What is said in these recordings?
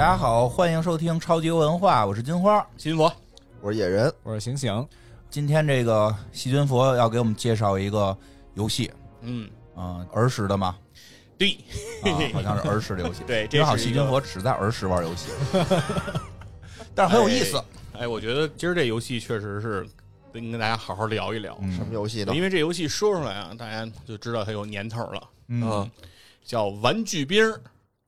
大家好，欢迎收听超级文化，我是金花。新佛，我是野人，我是醒醒，今天这个细菌佛要给我们介绍一个游戏，嗯，啊、儿时的嘛，对，啊，好像是儿时的游戏。对正好细菌佛只在儿时玩游戏，但是很有意思。哎，我觉得今儿这游戏确实是跟跟大家好好聊一聊，嗯。什么游戏呢？因为这游戏说出来啊，大家就知道它有年头了，嗯，叫《玩具兵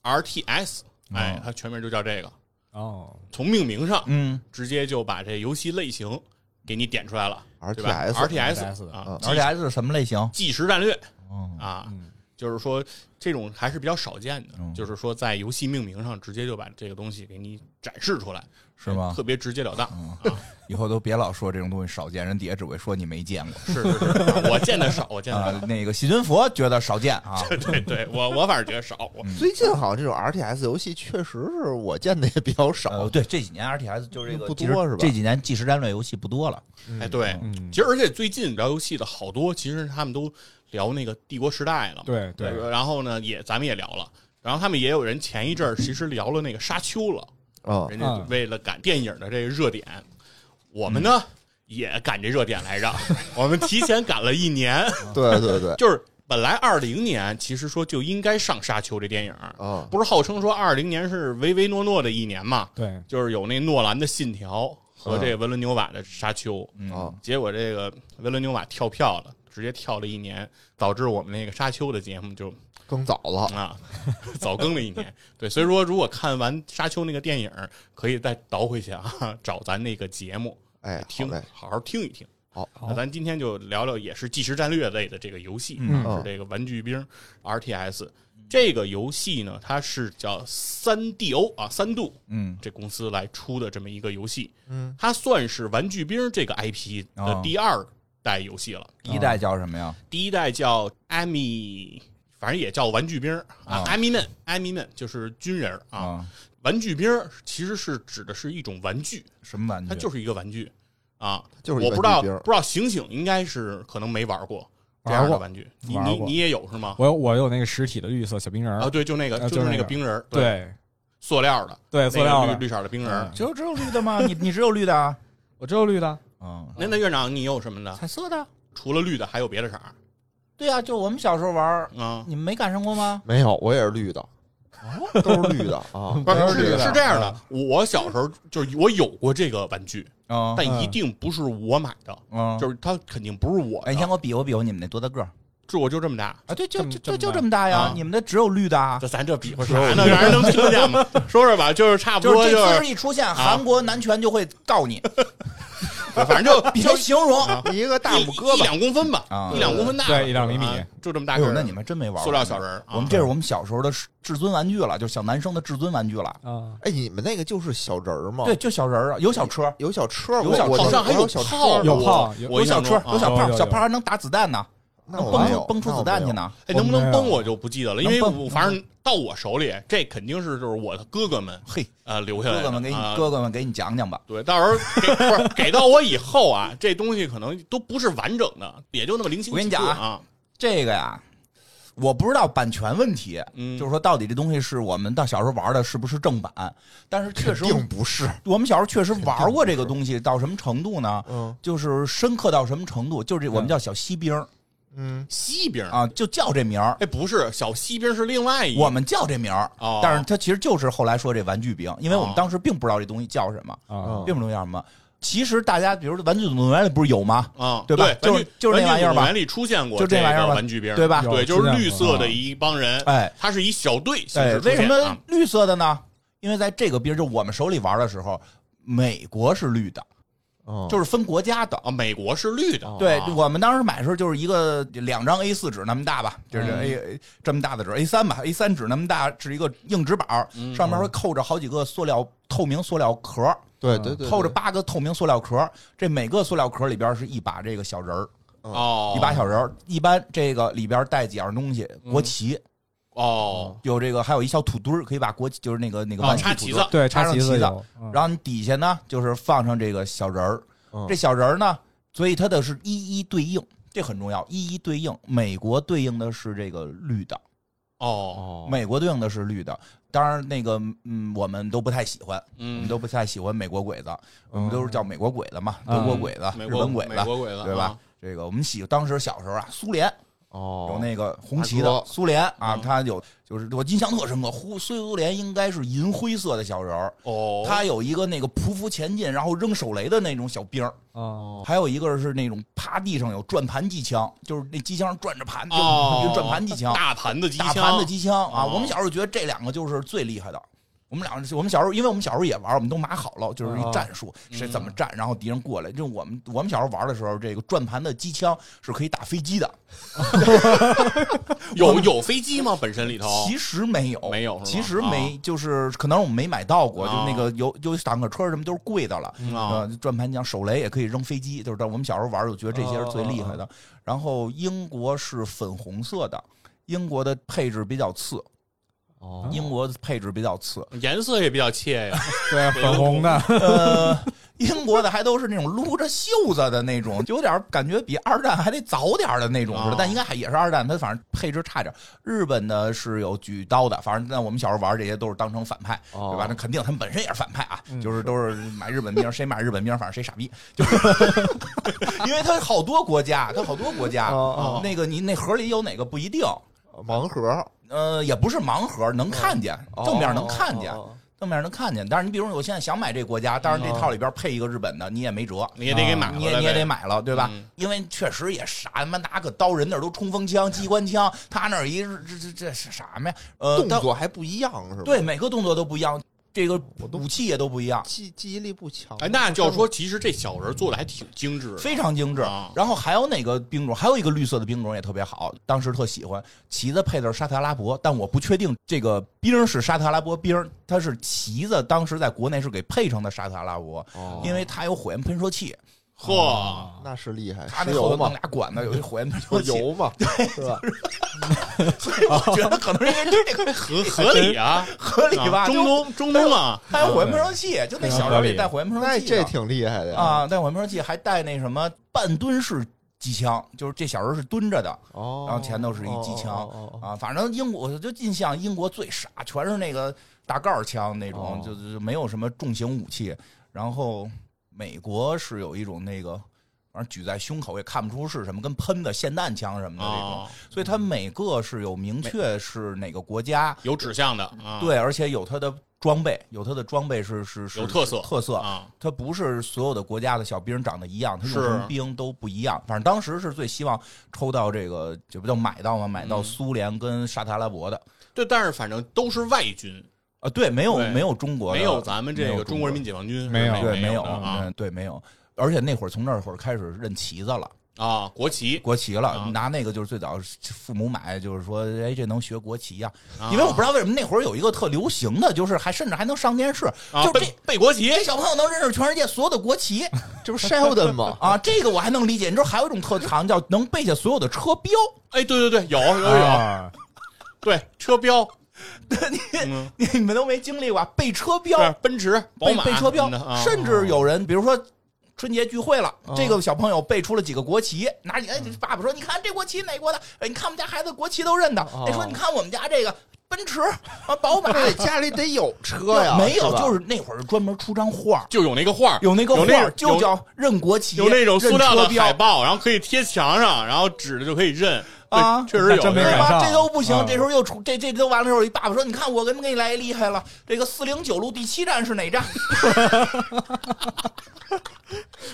RTS》，哎哦，它全名就叫这个。哦，从命名上嗯直接就把这游戏类型给你点出来了，对吧 RTS RTS 啊 RTS 啊嗯，而且还是什么类型？计时战略哦，啊，嗯，就是说这种还是比较少见的嗯，就是说在游戏命名上直接就把这个东西给你展示出来，是吗特别直截了当。嗯，以后都别老说这种东西少见，人底下只会说你没见过。是是是，我见的少，我见的啊少。，那个细菌佛觉得少见啊，对对，我我反正觉得少。我最近好像这种 RTS 游戏确实是我见的也比较呃，少。对，这几年 RTS 就是这个不多是吧这几年即时战略游戏不多了。哎，对，嗯其实而且最近聊游戏的好多，其实他们都聊那个帝国时代了。对对，然后呢，也咱们也聊了，然后他们也有人前一阵儿其实聊了那个沙丘了，啊，人家嗯。为了赶电影的这个热点，我们呢也赶这热点来着，我们提前赶了一年，对对对，就是本来二零年其实说就应该上沙丘这电影，啊，不是号称说二零年是唯唯诺诺的一年嘛？对，就是有那诺兰的《信条》和这个维伦纽瓦的《沙丘》嗯啊结果这个维伦纽瓦跳票了，直接跳了一年，导致我们那个《沙丘》的节目就更早了。啊早更了一年。对，所以说如果看完《沙丘》那个电影，可以再倒回去啊，找咱那个节目哎，听，好好听一听。好，那咱今天就聊聊也是即时战略类的这个游戏，嗯是这个玩具兵 RTS。这个游戏呢，它是叫三 DO 啊，三度嗯这公司来出的这么一个游戏，嗯，它算是玩具兵这个 IP 的哦第二代游戏了。第一代叫什么呀？第一代叫艾米，反正也叫玩具兵啊啊，艾米们，艾米们就是军人啊。啊，玩具兵其实是指的是一种玩具，什么玩具？它就是一个玩具啊。就是一我不知道，不知道醒醒应该是可能没玩过这样的玩具，你你你也有是吗？我有我有那个实体的绿色小冰人啊，对，就那个啊就是那个个冰人儿，，对塑料的，对，塑料的那个绿，绿色的冰人儿嗯。就只有绿的吗？你你只有绿的啊？我只有绿的，嗯，那那院长你有什么的？彩色的。除了绿的还有别的色儿对呀、就我们小时候玩儿，啊？你们没赶上过吗？没有，我也是绿的，都是绿的啊。不是是都是绿的是这样的，我小时候就是我有过这个玩具，啊但一定不是我买的，嗯，就是它肯定不是我的。哎，你先给我比划比划，你们那多大个我就这么大，啊？对，就就就就这么大呀啊！你们的只有绿的啊。这咱这比划啥呢？让人能听见吗？说说吧，就是差不就是这姿多就是势一出现，韩国男权就会告你，反正就 比较形容。一个大一拇哥吧，一两公分吧啊，一两公分大，对一两厘米啊就这么大个儿。那你们真没玩过塑料小人我们这是我们小时候的至尊玩具了，就小男生的至尊玩具了。啊，哎，你们那个就是小人儿吗？对，，就小人儿啊，有小车，有小车，有小我好像还有小车炮，有炮有小车，有小炮，小炮还能打子弹呢，那我崩崩出蹦出子弹去。呢。哎，能不能崩我就不记得了，因为我反正到我手里，这肯定是就是我的哥哥们嘿，呃留下来的。哥哥们给你啊哥哥们给你讲讲吧。对，到时候给不是给到我以后啊，这东西可能都不是完整的，也就那么零星我跟你讲啊这个呀，我不知道版权问题，嗯就是说到底这东西是我们到小时候玩的是不是正版，但是确实并不是，我们小时候确实玩过这个东西，到什么程度呢？嗯就是深刻到什么程度？就是这我们叫小锡兵儿嗯，西兵啊，就叫这名儿。哎，不是小西兵是另外一我们叫这名儿，哦但是它其实就是后来说这玩具兵，因为我们哦当时并不知道这东西叫什么，啊，并不知道叫什么。其实大家比如说《玩具总动员》里不是有吗？啊，对吧玩就是就是那玩意儿吧玩具总动员里出现过就这玩意儿玩具兵，对吧对，就是绿色的一帮人，哎，他是一小队形哎，式为什么绿色的呢？因为在这个兵就我们手里玩的时候，美国是绿的，哦就是分国家的。啊，美国是绿的，对啊。我们当时买的时候就是一个两张 A 四纸那么大吧，就是嗯。A 这么大的纸 A 三吧，A 三纸那么大是一个硬纸板，嗯。上面会扣着好几个塑料透明塑料壳，对对对，扣着八个透明塑料壳，这每个塑料壳里边是一把这个小人儿，哦，一把小人儿，一般这个里边带几样东西，嗯国旗，哦，有这个还有一小土堆儿，可以把国旗就是那个那个哦玩具土堆儿插旗子，对，插上旗子然后你底下呢就是放上这个小人儿，嗯。这小人儿呢，所以它的是一一对应，这很重要，一一对应。美国对应的是这个绿的，哦，哦，美国对应的是绿的。当然，那个嗯，我们都不太喜欢，我嗯们，都不太喜欢美国鬼子，我们都是叫美国鬼子嘛，嗯。德国鬼子、日本鬼子美，国鬼子对吧？啊？这个我们喜当时小时候啊，苏联哦，有那个红旗的苏联啊，嗯。它有就是我印象特深刻，呼苏联应该是银灰色的小人儿，哦，他有一个那个匍匐前进，然后扔手雷的那种小兵儿，哦，还有一个是那种趴地上有转盘机枪，就是那机枪转着盘，就转盘机枪，大盘的机枪，大盘的机枪啊。哦。我们小时候觉得这两个就是最厉害的。我们俩，我们小时候，因为我们小时候也玩，我们都码好了，就是一战术，谁怎么战，然后敌人过来。就我们我们小时候玩的时候，这个转盘的机枪是可以打飞机的 有有飞机吗？本身里头其实没有，没有其实没，就是可能我们没买到过，就哦那个有有坦克车什么都是贵的了。转盘枪、手雷也可以扔飞机，就是我们小时候玩，就觉得这些是最厉害的。然后英国是粉红色的，英国的配置比较次，哦，英国的配置比较次。颜色也比较怯呀。对，粉红的，呃，英国的还都是那种撸着袖子的那种，就有点感觉比二战还得早点的那种似的，哦但应该还也是二战，它反正配置差点。日本的是有举刀的，反正在我们小时候玩这些都是当成反派，哦对吧？那肯定他们本身也是反派啊，嗯就是都是买日本兵，谁买日本兵，反正谁傻逼，就是 因为他好多国家，他好多国家，哦那个你那盒里有哪个不一定。盲盒，呃，也不是盲盒，能看见，哦正面能看见，哦正面能看见。但是你比如说，我现在想买这国家，当然这套里边配一个日本的，你也没辙，你也得给买你也你也得买了，对吧？嗯因为确实也傻，他妈拿个刀，人那都冲锋枪、机关枪，他那一这这这是什么呀？呃，动作还不一样是吧？对，每个动作都不一样，这个武器也都不一样。记记忆力不强。哎，那就是说，其实这小人做的还挺精致的，非常精致啊，然后还有哪个兵种？还有一个绿色的兵种也特别好，当时特喜欢。旗子配的是沙特阿拉伯，但我不确定这个兵是沙特阿拉伯兵，它是旗子，当时在国内是给配成的沙特阿拉伯，哦，因为它有火焰喷射器，嚯，那是厉害，它石油嘛那后头弄俩，管子，有一火焰喷不射器，是油嘛，是吧？所以我觉得可能是因为这个合合理啊，合理吧？啊中就东中东啊，还有火焰喷射器，就那小人里带火焰喷射那器的，这挺厉害的呀啊，带火焰喷射器还带那什么半蹲式机枪，就是这小人是蹲着的，哦，然后前头是一机枪哦哦哦哦啊，反正英国我就印象英国最傻，全是那个大盖儿枪那种，哦就就没有什么重型武器。然后美国是有一种那个，反正举在胸口也看不出是什么，跟喷的霰弹枪什么的那种。啊，所以它每个是有明确是哪个国家，有指向的啊，对，而且有它的装备，有它的装备是是是有特色特色。啊，它不是所有的国家的小兵长得一样，它用是什么兵都不一样。反正当时是最希望抽到这个，这不叫买到吗？买到嗯苏联跟沙特阿拉伯的对，但是反正都是外军，啊，对，没有没有中国，没有咱们这个中国人民解放军没有对没有啊。嗯对没有。而且那会儿从那会儿开始认旗子了，啊，国旗，国旗了，啊。拿那个就是最早父母买，就是说，哎，这能学国旗呀、啊。因为我不知道为什么那会儿有一个特流行的，就是还甚至还能上电视，就这背国旗这小朋友能认识全世界所有的国旗这不是 Sheldon 吗？啊，这个我还能理解。你知道还有一种特长叫能背下所有的车标，哎，对对对，有有有，啊。对车标，嗯，你们都没经历过背车标，奔驰、宝马背车标甚至有人比如说。春节聚会了，哦这个小朋友背出了几个国旗，拿你哎，爸爸说：“你看这国旗哪国的？哎，你看我们家孩子国旗都认得。哦哎，说你看我们家这个奔驰啊，宝马，那家里得有车 呀，没有，吧就是那会儿专门出张画，就有那个画，有那个画就叫认国旗，有那种塑料的认车标海报，然后可以贴墙上，然后指着就可以认。啊确实有，真没对吧？赶上这都不行，啊这时候又出这这都完了之后，一爸爸说：“你看我跟给你来厉害了，这个四零九路第七站是哪站？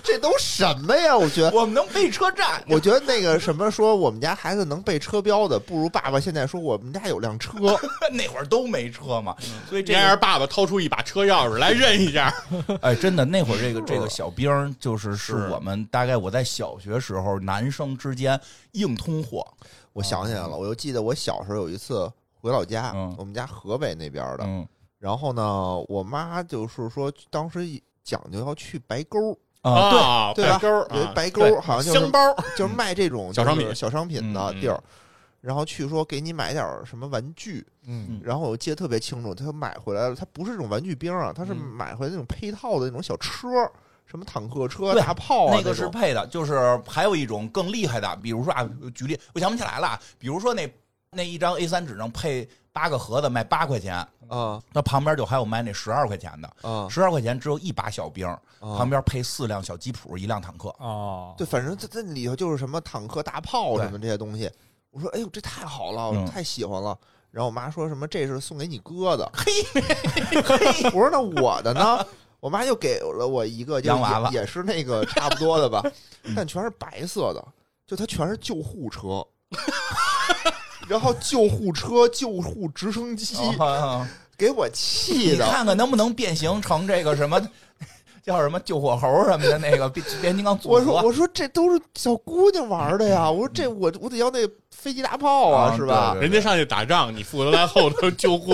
这都什么呀？我觉得。我们能背车站。”我觉得那个什么说我们家孩子能背车标的，不如爸爸现在说我们家有辆车。那会儿都没车嘛，所以这应该是个爸爸掏出一把车钥匙来认一下。哎，真的那会儿这个这个小兵就是是是我们大概我在小学时候男生之间硬通货，我想起来了，我又记得我小时候有一次回老家，嗯。我们家河北那边的，嗯。然后呢，我妈就是说当时讲究要去白沟，啊，对，啊，对吧白沟儿啊有一白对沟，好像就是香包儿就是卖这种小商品就是小商品的嗯地儿。然后去说给你买点儿什么玩具，嗯。然后我记得特别清楚，他买回来了，他不是这种玩具兵啊，他是嗯。买回来那种配套的那种小车，什么坦克车、大炮啊，那个是配的，就是还有一种更厉害的，比如说啊，举例我想不起来了啊，比如说那那一张 A 三纸上配八个盒子，卖八块钱。啊那旁边就还有卖那十二块钱的，啊十二块钱只有一把小兵，啊旁边配四辆小吉普，一辆坦克。哦，对，反正这这里头就是什么坦克、大炮什么这些东西。我说，哎呦，这太好了，嗯我太喜欢了。然后我妈说什么这是送给你哥的，嘿，我说那我的呢？我妈就给了我一个，洋娃娃也也是那个差不多的吧嗯，但全是白色的，就它全是救护车，然后救护车、救护直升机，啊给我气你的。看看能不能变形成这个什么 叫什么救火猴什么的那个变变形金刚组我说我说这都是小姑娘玩的呀，我说这我我得要那飞机大炮啊，啊是吧？人家上去打仗，你负责在后头救护。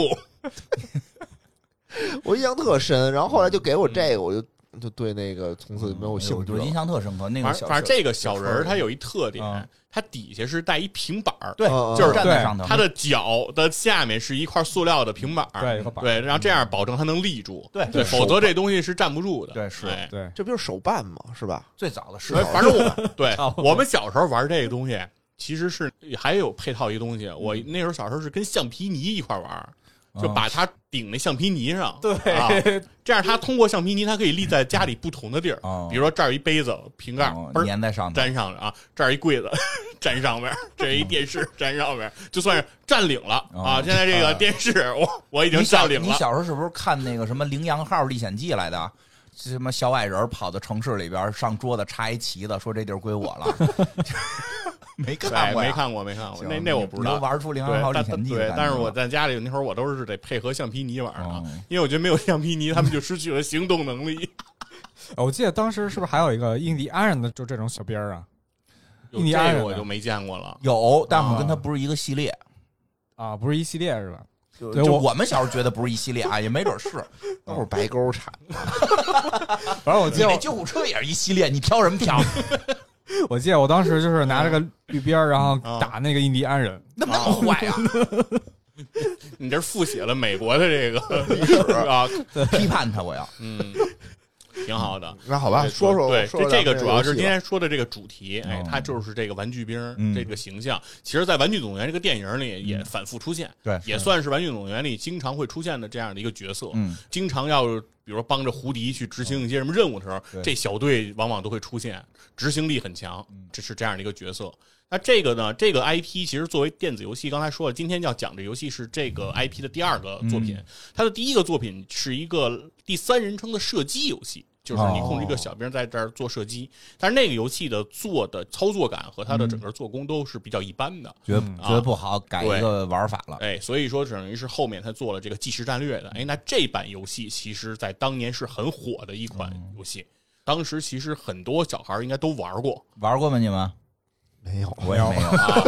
我印象特深。然后后来就给我这个，我就就对那个从此就没有兴趣了我印。象特深刻。那个反正反正这个小人儿他有一特点嗯，它底下是带一平板儿，对，就是站在上头，它的脚的下面是一块塑料的平板儿，对，有个板，对，然后这样保证它能立住，对对，否则这东西是站不住的。对是哎对，这不就是手办吗？是吧？最早的是哎反正我 对哦我们小时候玩这个东西，其实是还有配套一个东西。我那时候小时候是跟橡皮泥一块玩儿，就把它顶那橡皮泥上，对啊，这样它通过橡皮泥，它可以立在家里不同的地儿。哦比如说这儿有一杯子瓶盖粘在上面，粘上了啊，这儿一柜子粘上面，这儿一电视粘上面，就算是占领了啊。哦现在这个电视我我已经占领了。你小时候是不是看那个什么《羚羊号历险记》来的？什么小矮人跑到城市里边，上桌子插一旗子，说这地儿归我了。没看，过呀，没看过，没看过，那那我不知道。玩出《羚羊号历险记》对但是我在家里那会儿，我都是得配合橡皮泥玩啊，哦因为我觉得没有橡皮泥，他们就失去了行动能力。我记得当时是不是还有一个印第安人的就这种小兵儿啊？印第安人我就没见过了。有，但我们跟啊他不是一个系列。啊，不是一系列是吧？就我我们小时候觉得不是一系列啊，也没准是。都是白沟产的。反正我记得那救护车也是一系列，你挑什么挑？我记得我当时就是拿着个绿边儿，然后啊打那个印第安人。那么那么坏啊？你这复写了美国的这个历史啊，批判他，我要。嗯，挺好的。那好吧，说说对，这这个主要是今天说的这个主题，哎嗯，它就是这个玩具兵嗯这个形象。其实，在《玩具总动员》这个电影里也反复出现，对也算是《玩具总动员》里经常会出现的这样的一个角色。嗯，经常要比如说帮着胡迪去执行一些什么任务的时候，这小队往往都会出现，执行力很强嗯，这是这样的一个角色。那这个呢？这个 IP 其实作为电子游戏，刚才说了，今天要讲的游戏是这个 IP 的第二个作品。嗯它的第一个作品是一个第三人称的射击游戏，就是你控制一个小兵在这儿做射击。但是那个游戏的做的操作感和它的整个做工都是比较一般的。觉得嗯觉得不好，改一个玩法了。哎，所以说等于是后面他做了这个即时战略的。哎，那这版游戏其实在当年是很火的一款游戏，当时其实很多小孩应该都玩过。玩过吗？你们？没有，我也没有。啊，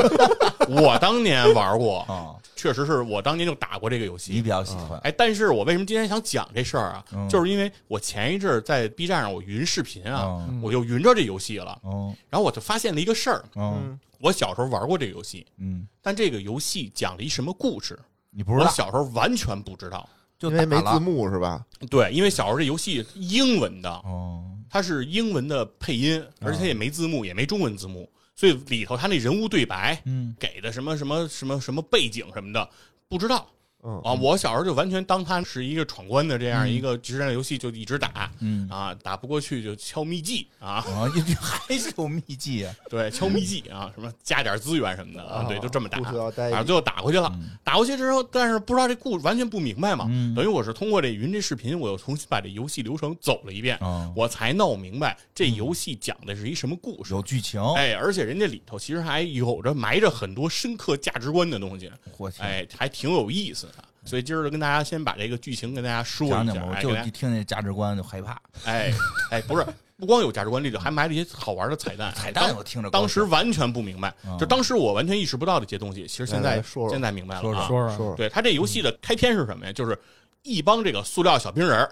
我当年玩过，啊。确实是我当年就打过这个游戏。你。比较喜欢？哎，但是我为什么今天想讲这事儿啊？嗯。就是因为我前一阵儿在 B 站上我云视频啊，嗯。我就云着这游戏了，哦然后我就发现了一个事儿，哦嗯，我小时候玩过这个游戏，嗯，但这个游戏讲了一什么故事，你不知道，我小时候完全不知道。就因为没字幕是吧？对，因为小时候这游戏英文的，哦，它是英文的配音，而且它也没字幕，也没中文字幕，所以里头他那人物对白嗯。给的什么什么什么什么背景什么的不知道嗯啊。我小时候就完全当它是一个闯关的这样一个即时战略游戏，就一直打嗯啊，打不过去就敲秘籍啊，啊，还是有秘籍啊。对，敲秘籍啊，什么加点资源什么的啊，对，就这么打故事要待啊，最后打回去了。嗯打过去之后，但是不知道这故完全不明白嘛，嗯等于我是通过这云这视频，我又重新把这游戏流程走了一遍，哦我才闹明白这游戏讲的是一什么故事。有剧情，哎，而且人家里头其实还有着埋着很多深刻价值观的东西，哎，还挺有意思的。所以今儿就跟大家先把这个剧情跟大家说一下，讲讲，我哎，就一听那价值观就害怕。哎哎，不是，不光有价值观，里头还埋了一些好玩的彩蛋。彩蛋当我听着当时完全不明白，嗯就当时我完全意识不到的一些东西，其实现在来来说说现在明白了说说啊。说说，说说对他这游戏的开篇是什么呀？就是一帮这个塑料小兵人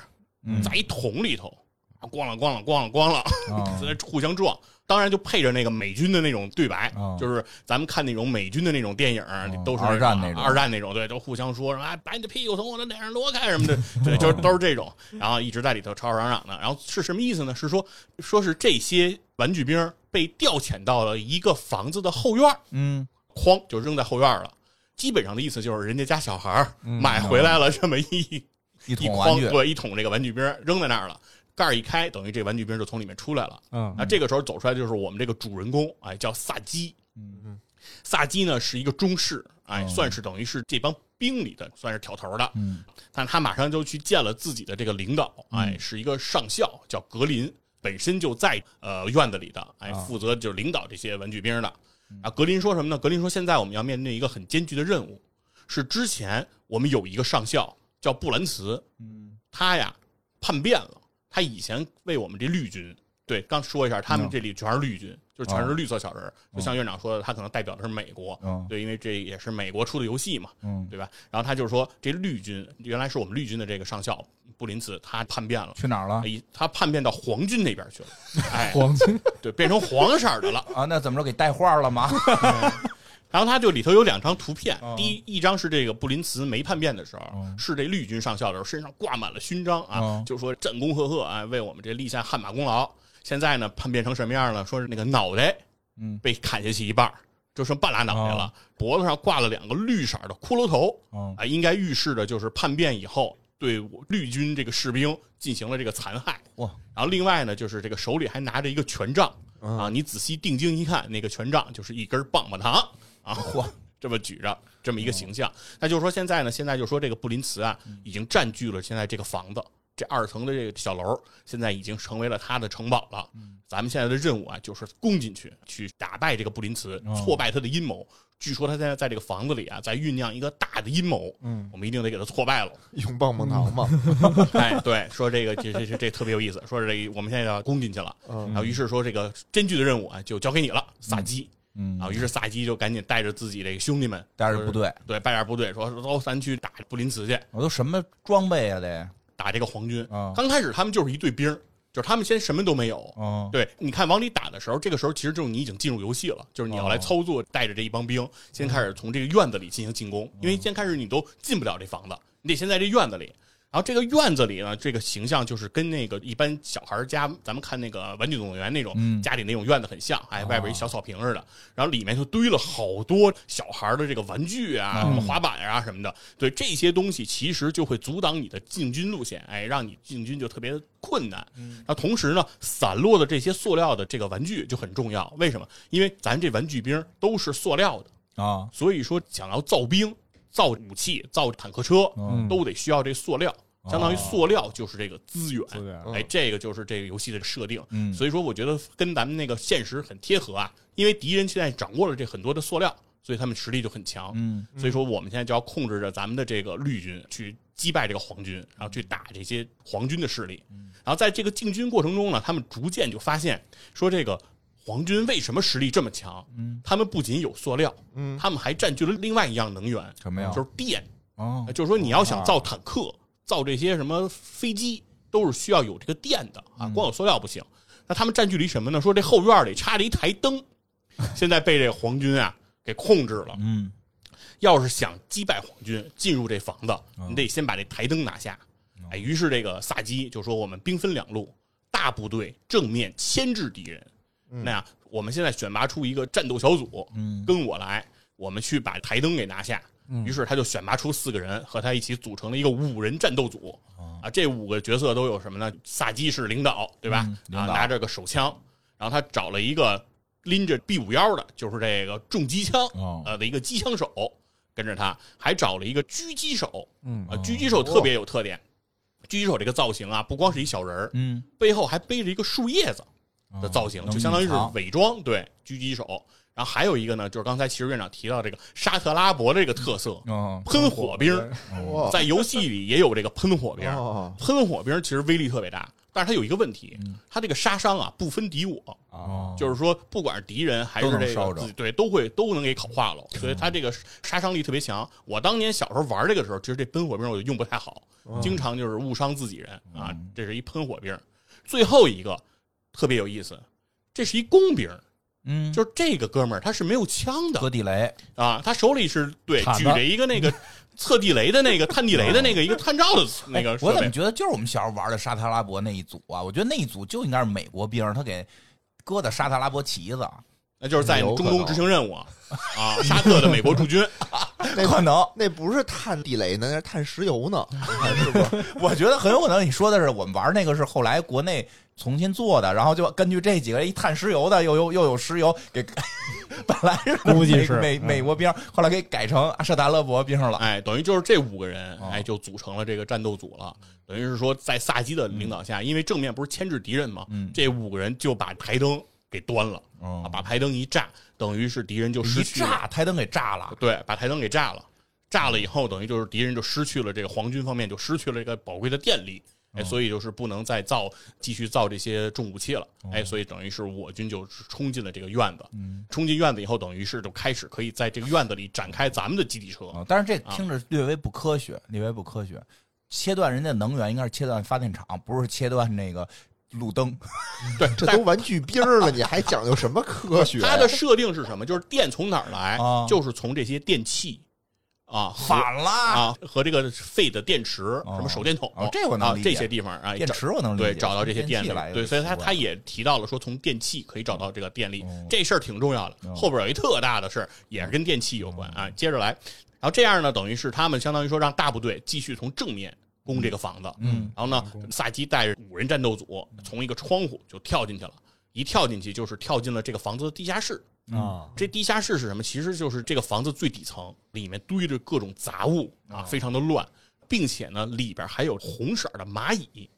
在一桶里头，咣啷咣啷咣啷咣啷，啊在那互相撞。当然就配着那个美军的那种对白，哦就是咱们看那种美军的那种电影，都是二战那种二战那种，对，都互相说啊，把你的屁股从我的脸上挪开什么的，对，就是都是这种，然后一直在里头吵吵嚷嚷的。然后是什么意思呢？是说说是这些玩具兵被调遣到了一个房子的后院，嗯。哐就扔在后院了。基本上的意思就是人家家小孩买回来了。这么一一 一桶玩具，筐对一桶这个玩具兵扔在那儿了，盖儿一开，等于这玩具兵就从里面出来了。嗯那，这个时候走出来就是我们这个主人公，哎，叫萨基。嗯嗯萨基呢是一个中士，哎，哦算是等于是这帮兵里的算是挑头的。嗯但他马上就去见了自己的这个领导，哎，嗯是一个上校，叫格林，本身就在呃院子里的，哎，啊负责就是领导这些玩具兵的。啊，格林说什么呢？格林说现在我们要面对一个很艰巨的任务，是之前我们有一个上校叫布兰茨，嗯他呀叛变了，他以前为我们这绿军，对，刚说一下，他们嗯这里全是绿军，就是全是绿色小人就像院长说的，他可能代表的是美国，嗯对，因为这也是美国出的游戏嘛，嗯，对吧？然后他就说，这绿军原来是我们绿军的这个上校布林茨，他叛变了。去哪儿了？哎，他叛变到皇军那边去了，哎，黄军对，变成黄色的了。啊，那怎么着给带话了吗？然后他就里头有两张图片，哦。第一一张是这个布林茨没叛变的时候，哦。是这绿军上校的时候，身上挂满了勋章啊，哦。就说战功赫赫啊，为我们这立下汗马功劳。现在呢，叛变成什么样了？说是那个脑袋嗯。被砍下去一半儿，就剩半拉脑袋了，哦。脖子上挂了两个绿色的骷髅头，嗯啊，应该预示着就是叛变以后对我绿军这个士兵进行了这个残害。哇，然后另外呢，就是这个手里还拿着一个权杖嗯啊，你仔细定睛一看，那个权杖就是一根棒棒糖啊，嚯，这么举着这么一个形象。那就是说现在呢，现在就说这个布林茨啊，已经占据了现在这个房子。这二层的这个小楼，现在已经成为了他的城堡了。咱们现在的任务啊，就是攻进去，去打败这个布林茨，哦挫败他的阴谋。据说他现在在这个房子里啊，在酝酿一个大的阴谋。嗯，我们一定得给他挫败了。用棒棒糖嘛，哎，对，说这个这这这这特别有意思，说这我们现在要攻进去了。嗯然后于是说这个艰巨的任务啊，就交给你了，萨基。嗯啊，于是萨基就赶紧带着自己这个兄弟们，带着部队，对，带着部队说走，咱去打布林茨去，我都什么装备啊得？打这个皇军。啊刚开始他们就是一队兵，就是他们先什么都没有。哦，对，你看往里打的时候，这个时候其实就是你已经进入游戏了，就是你要来哦操作，带着这一帮兵，先开始从这个院子里进行进攻，因为先开始你都进不了这房子，你得先在这院子里。然后这个院子里呢，这个形象就是跟那个一般小孩家，咱们看那个《玩具总动员》那种、嗯家里那种院子很像，哎，哦外边一小草坪似的，然后里面就堆了好多小孩的这个玩具啊，嗯什么滑板啊什么的。对这些东西，其实就会阻挡你的进军路线，哎，让你进军就特别困难。那同时呢，散落的这些塑料的这个玩具就很重要。为什么？因为咱这玩具兵都是塑料的，啊，所以说想要造兵、造武器、造坦克车，嗯都得需要这塑料。相当于塑料就是这个资源，哎，这个就是这个游戏的设定。嗯所以说我觉得跟咱们那个现实很贴合啊，因为敌人现在掌握了这很多的塑料，所以他们实力就很强。嗯所以说我们现在就要控制着咱们的这个绿军去击败这个皇军，然后去打这些皇军的势力。然后在这个进军过程中呢，他们逐渐就发现说这个皇军为什么实力这么强？嗯，他们不仅有塑料，嗯他们还占据了另外一样能源，什么呀？就是电。哦就是说你要想造坦克、造这些什么飞机，都是需要有这个电的啊，光有塑料不行。那他们占据了什么呢？说这后院里插着一台灯，现在被这皇军啊给控制了。嗯要是想击败皇军，进入这房子，你得先把这台灯拿下。哎，于是这个萨基就说：“我们兵分两路，大部队正面牵制敌人。那样，我们现在选拔出一个战斗小组，嗯跟我来，我们去把台灯给拿下。”于是他就选拔出四个人，和他一起组成了一个五人战斗组。啊，这五个角色都有什么呢？萨基是领导，对吧？啊，拿着个手枪，然后他找了一个拎着 B 五幺的，就是这个重机枪，哦呃的一个机枪手跟着他，还找了一个狙击手，嗯啊，狙击手特别有特点。狙击手这个造型啊，不光是一小人儿，嗯背后还背着一个树叶子的造型，哦就相当于是伪装。对，狙击手。然后还有一个呢，就是刚才其实院长提到这个沙特拉伯的这个特色，哦喷火兵，哇在游戏里也有这个喷火兵。哦喷火兵其实威力特别大，但是它有一个问题，嗯它这个杀伤啊不分敌我，啊，就是说不管是敌人还是这烧着个自己对都会都能给烤化了，所以它这个杀伤力特别强。我当年小时候玩这个时候，其实这喷火兵我就用不太好，经常就是误伤自己人啊嗯。这是一喷火兵，最后一个特别有意思，这是一工兵，嗯，就是这个哥们儿他是没有枪的搁地雷，啊，他手里是对举着一个那个 测地雷的那个探地雷的那个一个探照的 那个哎我怎么。觉得就是我们小时候玩的沙特阿拉伯那一组啊？我觉得那一组就应该是美国兵，他给搁的沙特阿拉伯旗子。那就是在中东执行任务啊，啊沙特的美国驻军，那可能，那不是探地雷呢，那是探石油呢，是不是？我觉得很有可能你说的是我们玩那个是后来国内重新做的，然后就根据这几个人一探石油的，又有又有石油给，本来是估计是美嗯美国兵，后来给改成阿舍达勒伯兵了。哎，等于就是这五个人，哦哎，就组成了这个战斗组了。等于是说，在萨基的领导下，因为正面不是牵制敌人嘛，嗯这五个人就把台灯给端了，把台灯一炸，等于是敌人就失去了。炸，台灯给炸了。对，把台灯给炸了，炸了以后，等于就是敌人就失去了这个皇军方面就失去了这个宝贵的电力，所以就是不能再造继续造这些重武器了，哦。哎，所以等于是我军就冲进了这个院子，嗯。冲进院子以后，等于是就开始可以在这个院子里展开咱们的基地车，啊，但是这听着略微不科学，略微不科学。切断人家能源应该是切断发电厂，不是切断那个路灯。对，这都玩具兵儿了，你还讲究什么科学？它的设定是什么？就是电从哪儿来？啊就是从这些电器啊，和反了，啊和这个废的电池，哦什么手电筒哦这我能理解啊这些地方啊，电池我能理解，对找到这些电力电来，对，所以他他也提到了说从电器可以找到这个电力哦，这事儿挺重要的。哦后边有一特大的事儿，也是跟电器有关啊。接着来，然后这样呢，等于是他们相当于说让大部队继续从正面攻这个房子，嗯，然后呢，萨基带着五人战斗组从一个窗户就跳进去了，一跳进去就是跳进了这个房子的地下室。啊，这地下室是什么？其实就是这个房子最底层，里面堆着各种杂物啊，非常的乱，并且呢，里边还有红色的蚂蚁，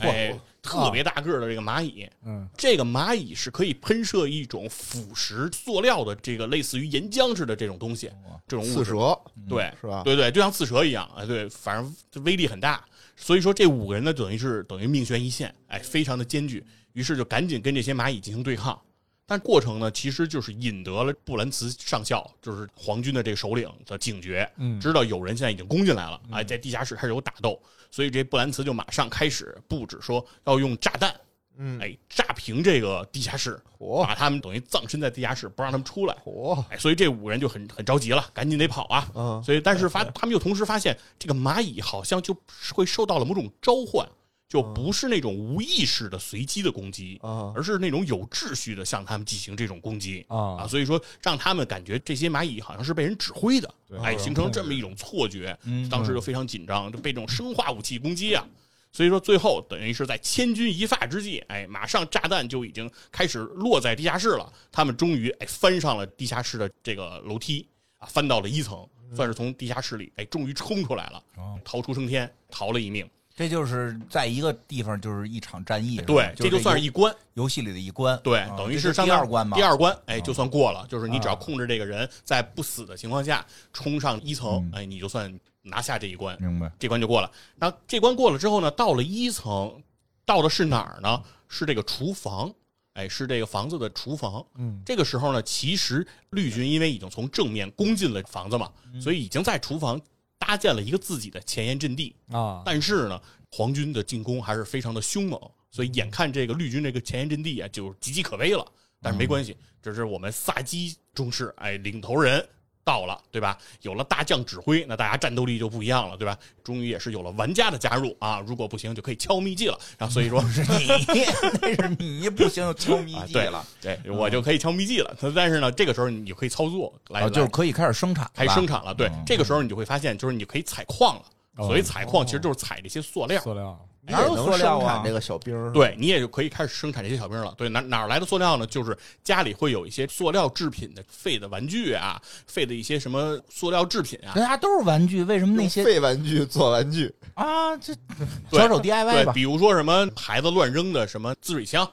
哎，特别大个儿的这个蚂蚁。嗯，这个蚂蚁是可以喷射一种腐蚀塑料的这个类似于岩浆似的这种东西，这种物质。刺蛇对，是吧？对对，就像刺蛇一样，哎，对，反正威力很大。所以说这五个人呢，等于是等于命悬一线，哎，非常的艰巨。于是就赶紧跟这些蚂蚁进行对抗。但过程呢，其实就是引得了布兰茨上校，就是皇军的这个首领的警觉，嗯。知道有人现在已经攻进来了，哎，在地下室开始有打斗，所以这布兰茨就马上开始布置说要用炸弹，嗯，哎，炸平这个地下室，火。把他们等于葬身在地下室，不让他们出来。火，哎，所以这五个人就很很着急了，赶紧得跑啊！嗯。所以但是发他们又同时发现，这个蚂蚁好像就会受到了某种召唤，就不是那种无意识的随机的攻击，啊而是那种有秩序的向他们进行这种攻击啊啊！所以说让他们感觉这些蚂蚁好像是被人指挥的，哎，形成这么一种错觉。嗯当时就非常紧张，就被这种生化武器攻击啊！所以说最后等于是在千钧一发之际，哎，马上炸弹就已经开始落在地下室了。他们终于哎翻上了地下室的这个楼梯啊，翻到了一层，算是从地下室里哎终于冲出来了，哦逃出升天，逃了一命。这就是在一个地方就是一场战役，对，这就算是一关。游戏里的一关，对啊，等于是上第二关嘛，第二关，哎，就算过了。就是你只要啊控制这个人在不死的情况下冲上一层嗯，哎，你就算拿下这一关。明白？这关就过了。那这关过了之后呢，到了一层，到的是哪儿呢？是这个厨房，哎，是这个房子的厨房。嗯，这个时候呢，其实绿军因为已经从正面攻进了房子嘛，所以已经在厨房搭建了一个自己的前沿阵地。啊，但是呢，皇军的进攻还是非常的凶猛，所以眼看这个绿军这个前沿阵地啊，就岌岌可危了。但是没关系，这是我们萨基中士哎领头人到了，对吧？有了大将指挥，那大家战斗力就不一样了，对吧？终于也是有了玩家的加入啊！如果不行，就可以敲秘籍了。然后所以说，是 你，那是你不行，敲秘啊对技了，对我就可以敲秘籍了。但是呢，这个时候你就可以操作来，啊，就是可以开始生产了，开始生产了。对嗯，这个时候你就会发现，就是你可以采矿了。哦所以采矿，其实就是采这些塑料。塑料，哪有也能塑料啊生产这个小兵儿，对你也就可以开始生产这些小兵了。对，哪哪来的塑料呢？就是家里会有一些塑料制品的废的玩具啊，废的一些什么塑料制品啊。大家都是玩具，为什么那些废玩具做玩具，啊？这 对小手 DIY 对，吧，比如说什么孩子乱扔的什么滋水枪，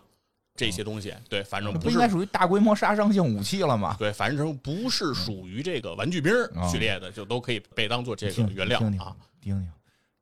这些东西，对，反正不应该属于大规模杀伤性武器了吗？对，反正不是属于这个玩具兵啊序列的，就都可以被当做这个原料啊。听听，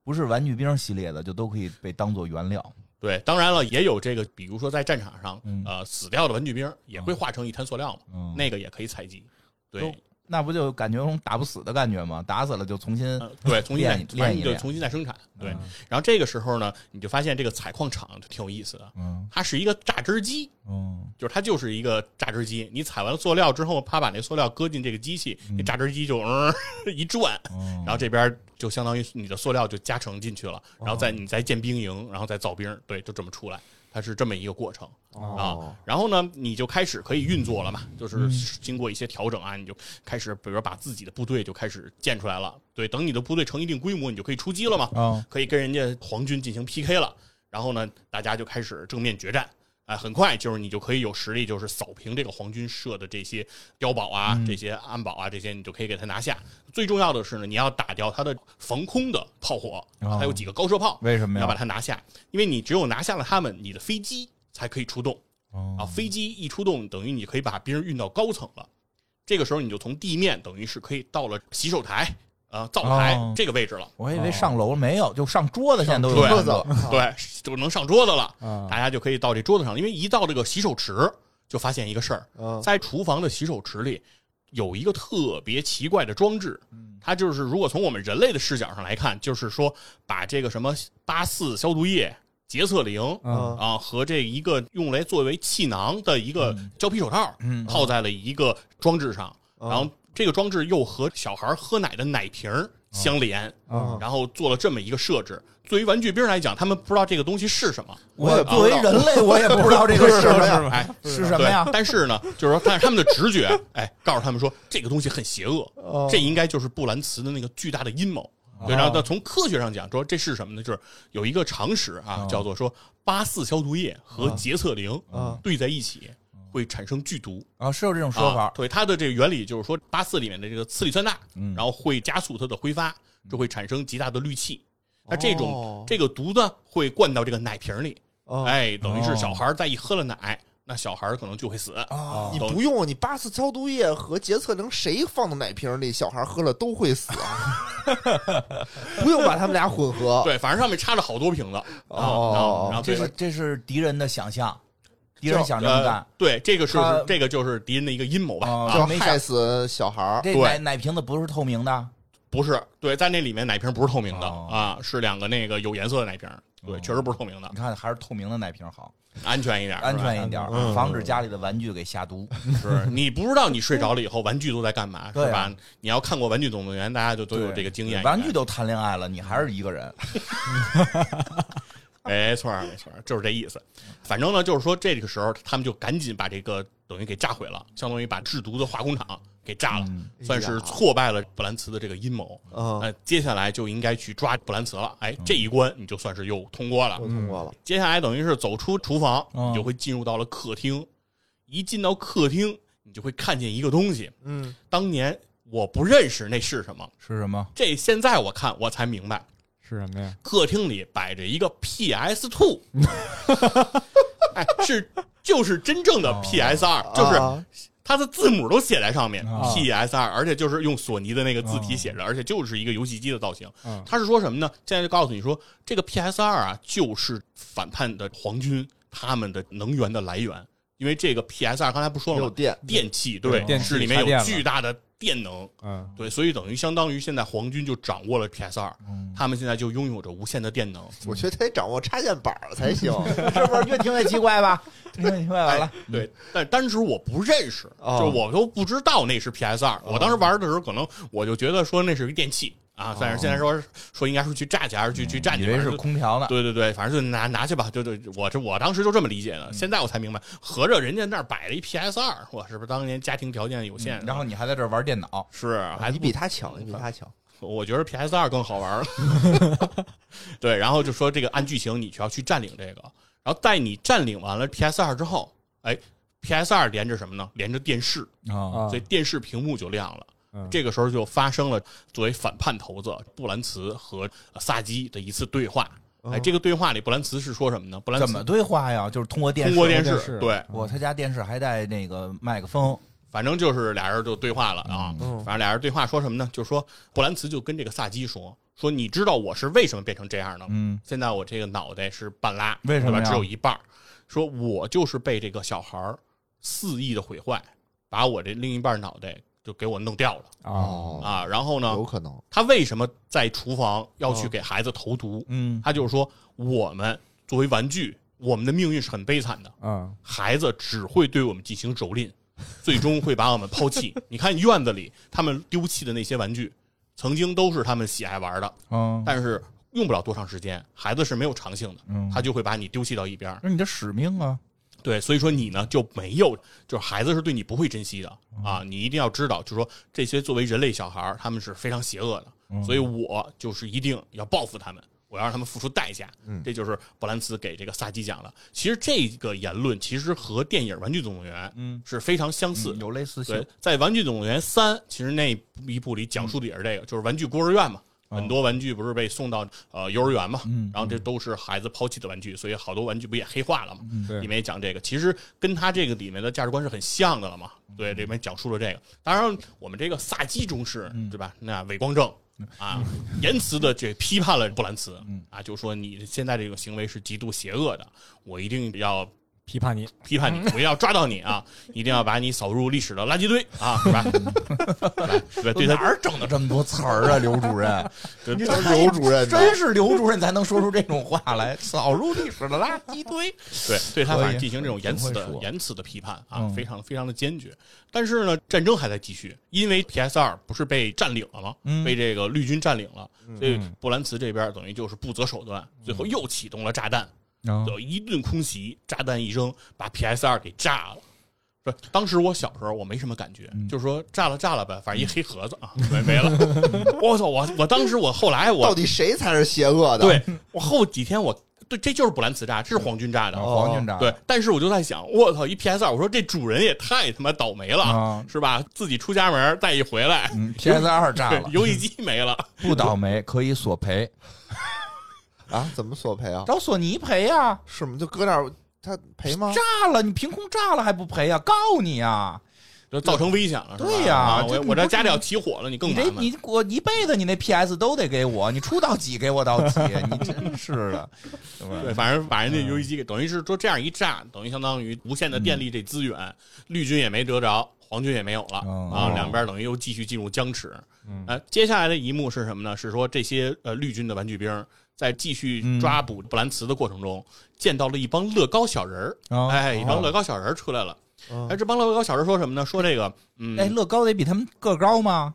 不是玩具兵系列的，就都可以被当做原料。对，当然了，也有这个，比如说在战场上嗯，呃，死掉的玩具兵也会化成一滩塑料嘛，嗯，那个也可以采集。对都，那不就感觉有种打不死的感觉吗？打死了就重新嗯，对，重新再练反正就练一练重新再生产。对，嗯然后这个时候呢，你就发现这个采矿厂就挺有意思的，嗯它是一个榨汁机，嗯就是它就是一个榨汁机。你采完了塑料之后，它把那塑料搁进这个机器，那榨汁机就嗯 一转，嗯，然后这边就相当于你的塑料就加成进去了，然后再你再建兵营，然后再造兵，对，就这么出来。它是这么一个过程。哦啊，然后呢，你就开始可以运作了嘛，就是嗯经过一些调整啊，你就开始，比如说把自己的部队就开始建出来了。对，等你的部队成一定规模，你就可以出击了嘛，啊，可以跟人家皇军进行 PK 了。然后呢，大家就开始正面决战。哎，很快就是你就可以有实力，就是扫平这个皇军设的这些碉堡啊、嗯这些安保啊，这些你就可以给他拿下。最重要的是呢，你要打掉他的防空的炮火，哦还有几个高射炮，为什么呀要把它拿下，因为你只有拿下了他们，你的飞机才可以出动。哦啊，飞机一出动，等于你可以把兵运到高层了。这个时候你就从地面等于是可以到了洗手台、呃灶台、哦这个位置了。我还以为上楼没有，就上桌子，现在都有桌子对，就能上桌子了，啊大家就可以到这桌子上。因为一到这个洗手池，就发现一个事儿，嗯在厨房的洗手池里有一个特别奇怪的装置。它就是，如果从我们人类的视角上来看，就是说把这个什么八四消毒液、洁厕灵，嗯啊，和这一个用来作为气囊的一个胶皮手套，嗯套在了一个装置上，嗯然后这个装置又和小孩喝奶的奶瓶相连，啊然后做了这么一个设置。对于玩具兵来讲，他们不知道这个东西是什么，我也作为人类，我也不知道这个是什么呀，哎，是什么呀？但是呢，就是说，但是他们的直觉，哎，告诉他们说这个东西很邪恶，哦这应该就是布兰茨的那个巨大的阴谋。对，然后那从科学上讲，说这是什么呢？就是有一个常识啊，叫做说八四消毒液和洁厕灵啊兑在一起会产生剧毒。啊，是有这种说啊法，对它的这个原理就是说，八四里面的这个次氯酸钠，嗯然后会加速它的挥发，就会产生极大的氯气。那这种、哦这个毒呢，会灌到这个奶瓶里，哦哎，等于是小孩再一喝了奶，那小孩可能就会死。啊你不用，你八四消毒液和洁厕灵谁放到奶瓶里，小孩喝了都会死啊！不用把他们俩混合。对，反正上面插了好多瓶子啊，哦然后这是这是敌人的想象，敌人想这么呃干。对，这个是这个就是敌人的一个阴谋吧？就没想害死小孩儿。对这奶奶瓶子不是透明的，不是，对，在那里面奶瓶不是透明的哦啊，是两个那个有颜色的奶瓶，对，哦确实不是透明的你，看还是透明的奶瓶好，安全一点，安全一点，嗯防止家里的玩具给下毒。是你不知道你睡着了以后玩具都在干嘛，是吧？你要看过《玩具总动员》，大家就都有这个经验。玩具都谈恋爱了，你还是一个人。没错儿，没错，就是这意思。反正呢，就是说这个时候他们就赶紧把这个等于给炸毁了，相当于把制毒的化工厂给炸了，嗯算是挫败了布兰茨的这个阴谋。嗯，那接下来就应该去抓布兰茨了。哎，这一关你就算是又通过了。我通过了。接下来等于是走出厨房，嗯你就会进入到了客厅。一进到客厅，你就会看见一个东西。嗯，当年我不认识那是什么，是什么？这现在我看我才明白，是什么呀？客厅里摆着一个 PS Two，哎，是就是真正的 PS 二、就是啊。它的字母都写在上面、啊。PS 二，而且就是用索尼的那个字体写着，而且就是一个游戏机的造型。嗯。他是说什么呢？现在就告诉你说，这个 PS 二啊，就是反叛的皇军他们的能源的来源，因为这个 PS 二刚才不说了吗？有电，电器对，电器是里面有巨大的电能，嗯对，所以等于相当于现在皇军就掌握了 PS 二、嗯他们现在就拥有着无限的电能。我觉得得掌握插线板儿才行。是不是越听越奇怪吧？越听越奇怪完了哎。对，但当时我不认识，哦就我都不知道那是 PS 二、我当时玩的时候，可能我就觉得说那是一个电器啊，但是现在说说应该是去炸去，还是去去炸去，以为是空调呢。对对对，反正就拿拿去吧，就就我这我当时就这么理解的，现在我才明白，合着人家那儿摆了一 PS 二，我是不是当年家庭条件有限？嗯然后你还在这儿玩电脑，是还你比他强，你比他强。我觉得 PS 二更好玩儿。对，然后就说这个按剧情你需要去占领这个，然后在你占领完了 PS 二之后，哎，PS 二连着什么呢？连着电视，啊，啊所以电视屏幕就亮了。嗯这个时候就发生了作为反叛头子布兰茨和呃萨基的一次对话。哎，这个对话里，布兰茨是说什么呢？布兰茨怎么对话呀？就是通过电视。通过电视，对，我他家电视还带那个麦克风。反正就是俩人就对话了啊。嗯反正俩人对话说什么呢？就说布兰茨就跟这个萨基说说，你知道我是为什么变成这样的吗？嗯，现在我这个脑袋是半拉，为什么只有一半。说我就是被这个小孩肆意的毁坏，把我这另一半脑袋就给我弄掉了哦啊。然后呢有，可能。他为什么在厨房要去给孩子投毒？嗯，他就是说，我们作为玩具，我们的命运是很悲惨的，嗯孩子只会对我们进行蹂躏，最终会把我们抛弃。你看院子里他们丢弃的那些玩具，曾经都是他们喜爱玩的，嗯，但是用不了多长时间，孩子是没有长性的，嗯他就会把你丢弃到一边。那是你的使命啊。对，所以说你呢就没有，就是孩子是对你不会珍惜的嗯啊！你一定要知道，就是说这些作为人类小孩儿，他们是非常邪恶的，嗯所以我就是一定要报复他们，我要让他们付出代价。嗯这就是布兰茨给这个萨基讲的。其实这个言论其实和电影《玩具总动员》嗯是非常相似。有类似性对，，在《玩具总动员三》其实那一部里讲述的也是这个，就是玩具孤儿院嘛。很多玩具不是被送到呃幼儿园嘛，嗯然后这都是孩子抛弃的玩具，所以好多玩具不也黑化了嘛？对里面也讲这个，其实跟他这个里面的价值观是很像的了嘛。对，里面讲述了这个。当然，我们这个萨基中士，对吧？那伪光正啊，言辞的这批判了布兰茨啊，就说你现在这个行为是极度邪恶的，我一定要批判你，批判你，我要抓到你啊！一定要把你扫入历史的垃圾堆啊，是吧？来，对对他哪儿整的这么多词儿啊，刘主任？你刘主任真是刘主任才能说出这种话来，扫入历史的垃圾堆。对对他反正进行这种言辞的言辞的批判啊，嗯非常非常的坚决。但是呢，战争还在继续，因为 PS 二不是被占领了吗？嗯被这个绿军占领了，所以嗯布兰茨这边等于就是不择手段，最后又启动了炸弹，啊有一顿空袭，炸弹一扔，把 PS 二给炸了。说，当时我小时候我没什么感觉，嗯就是说炸了炸了呗，反正一黑盒子啊，没没了。我操！我我当时我后来我到底谁才是邪恶的？对我后几天我对这就是布兰茨炸，这是皇军炸的，哦黄军炸对，但是我就在想，我操，一 PS 二，我说这主人也太他妈倒霉了，啊是吧？自己出家门再一回来，嗯，PS 二炸了，游戏机没了，不倒霉可以索赔，啊，怎么索赔啊？找索尼赔呀。是吗？就搁那儿，他赔吗？炸了，你凭空炸了还不赔呀？告你呀！就造成危险了，对呀啊我我这家里要起火了，你更你麻烦。这你我一辈子你那 PS 都得给我，你出到几给我到几，你真是的，对吧？对，反正把人家游戏机给，等于是说这样一炸，等于相当于无限的电力这资源，绿军也没得着，黄军也没有了哦啊，两边等于又继续进入僵持。呃，接下来的一幕是什么呢？是说这些呃绿军的玩具兵在继续抓捕布兰茨的过程中，见到了一帮乐高小人儿，哦哎，一帮乐高小人儿出来了。哎，这帮乐高小人儿说什么呢？说这个，嗯，哎，乐高得比他们个高吗？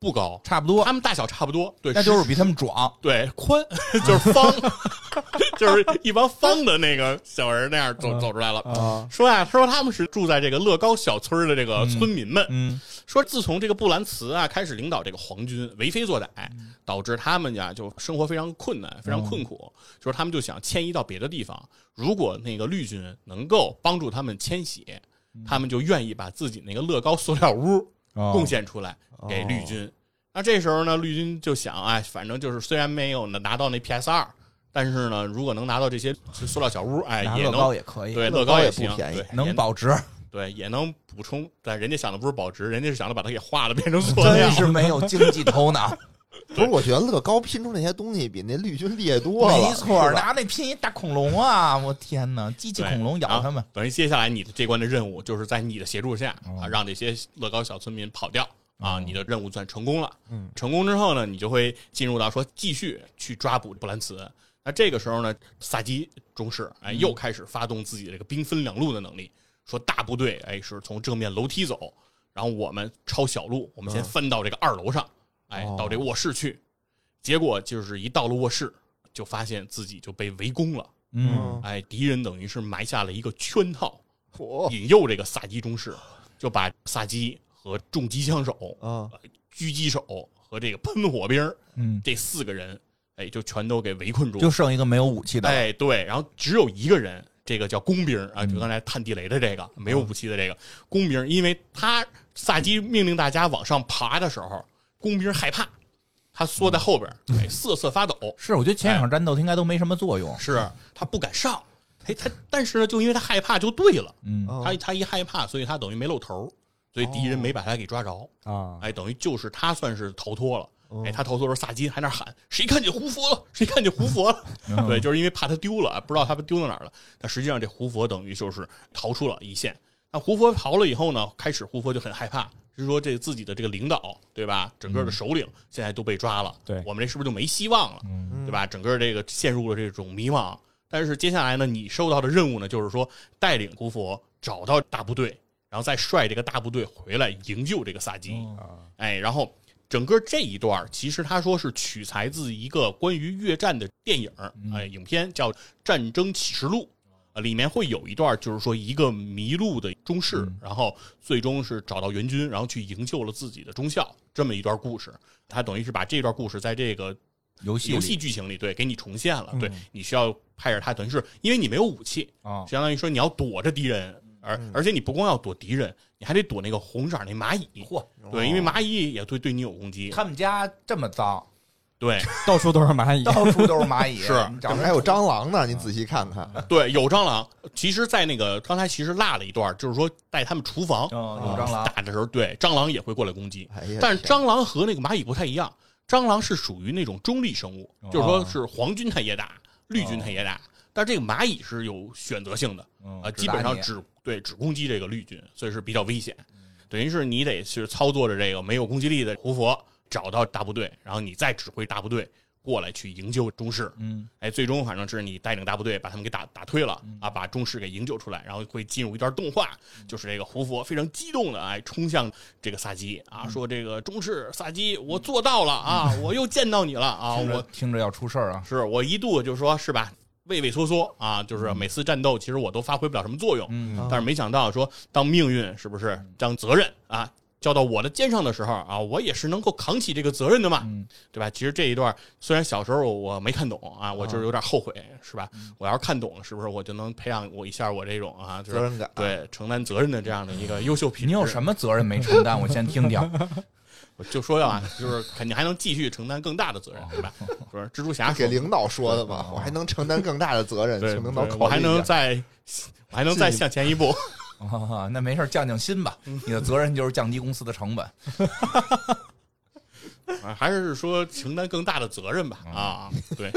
不高，差不多，他们大小差不多，对，那就是比他们壮。对宽，就是方，就是一帮方的那个小人那样走嗯走出来了。啊，说呀，说他们是住在这个乐高小村的这个村民们。嗯说自从这个布兰茨啊开始领导这个皇军为非作歹，导致他们呀就生活非常困难，非常困苦。就是他们就想迁移到别的地方。如果那个绿军能够帮助他们迁徙，他们就愿意把自己那个乐高塑料屋哦贡献出来给绿军。那这时候呢，绿军就想，哎，反正就是虽然没有拿到那 PS 二，但是呢，如果能拿到这些塑料小屋，哎，乐也能高也可以，对乐高也行，不便宜对能保值，对也能补充。但人家想的不是保值，人家是想着把它给化了，变成塑料真。是没有经济头脑。不是，我觉得乐高拼出那些东西比那绿军厉害多了。没错，拿那拼一大恐龙啊！我天哪，机器恐龙咬他们。等于接下来你的这关的任务就是在你的协助下哦啊，让这些乐高小村民跑掉啊，哦你的任务算成功了。嗯，成功之后呢，你就会进入到说继续去抓捕布兰茨。那这个时候呢，萨基中士哎嗯又开始发动自己的这个兵分两路的能力，说大部队哎是从正面楼梯走，然后我们抄小路，我们先嗯翻到这个二楼上，哎哦到这个卧室去。结果就是一到了卧室，就发现自己就被围攻了。嗯，哎，敌人等于是埋下了一个圈套，嚯引诱这个萨基中士，就把萨基和重机枪手、啊，狙击手和这个喷火兵嗯，这四个人，哎，就全都给围困住。就剩一个没有武器的。哎，对，然后只有一个人，这个叫工兵啊，嗯就刚才探地雷的这个没有武器的这个工兵，因为他萨基命令大家往上爬的时候，工兵害怕，他缩在后边，哎，瑟瑟发抖。是，我觉得前两场战斗应该都没什么作用。是他不敢上，哎，他但是呢，就因为他害怕，就对了。嗯，啊他他一害怕，所以他等于没露头，所以敌人没把他给抓着。啊，哎，等于就是他算是逃脱了。哦哎，他逃脱的时候，萨金还那喊：“谁看见胡佛了？谁看见胡佛了？” 嗯对，就是因为怕他丢了，不知道他丢到哪儿了。但实际上，这胡佛等于就是逃出了一线。那胡佛逃了以后呢，开始胡佛就很害怕，是说这自己的这个领导，对吧？整个的首领现在都被抓了，对我们这是不是就没希望了？嗯对吧？整个这个陷入了这种迷茫。但是接下来呢，你受到的任务呢，就是说带领胡佛找到大部队，然后再率这个大部队回来营救这个萨基。哦哎，然后整个这一段儿其实他说是取材自一个关于越战的电影哎，影片叫《战争启示录》。啊，里面会有一段，就是说一个迷路的中士，嗯然后最终是找到援军，然后去营救了自己的中校，这么一段故事。他等于是把这段故事在这个游戏游戏剧情里，对，给你重现了。嗯对你需要派着他，等于是因为你没有武器，啊，相当于说你要躲着敌人，而而且你不光要躲敌人，你还得躲那个红色那蚂蚁。嚯，对，因为蚂蚁也会对你有攻击。他们家这么脏，对 到处都是蚂蚁。到处都是蚂蚁，是你找人还有蟑螂呢，你仔细看看。对，有蟑螂。其实，在那个刚才其实落了一段，就是说在他们厨房嗯，有蟑螂，打的时候，对蟑螂也会过来攻击。哎呀，但是蟑螂和那个蚂蚁不太一样，蟑螂是属于那种中立生物，哦就是说是黄军它也打，绿军它也打，但是这个蚂蚁是有选择性的，嗯啊，基本上只只对只攻击这个绿军，所以是比较危险。等于是你得去操作着这个没有攻击力的胡佛，找到大部队，然后你再指挥大部队过来去营救中士。嗯哎，最终反正是你带领大部队把他们给打打退了啊，把中士给营救出来，然后会进入一段动画，就是这个胡佛非常激动的哎冲向这个萨基啊，说这个中士萨基，我做到了啊，我又见到你了啊，我听着要出事儿啊，是我一度就说是吧，畏畏缩缩啊，就是每次战斗其实我都发挥不了什么作用，嗯但是没想到说当命运是不是将责任啊交到我的肩上的时候啊，我也是能够扛起这个责任的嘛，嗯对吧？其实这一段虽然小时候我没看懂啊，我就是有点后悔，是吧？嗯我要是看懂了，是不是我就能培养我一下我这种啊，就是责任感。对承担责任的这样的一个优秀品质？你有什么责任没承担？我先听听。我就说要啊，就是肯定还能继续承担更大的责任，对吧？不是蜘蛛侠给领导说的嘛，我还能承担更大的责任，对，请领导对我还。能再我还能再向前一步。啊，那没事，降降薪吧。你的责任就是降低公司的成本。啊，还是说承担更大的责任吧？啊，对，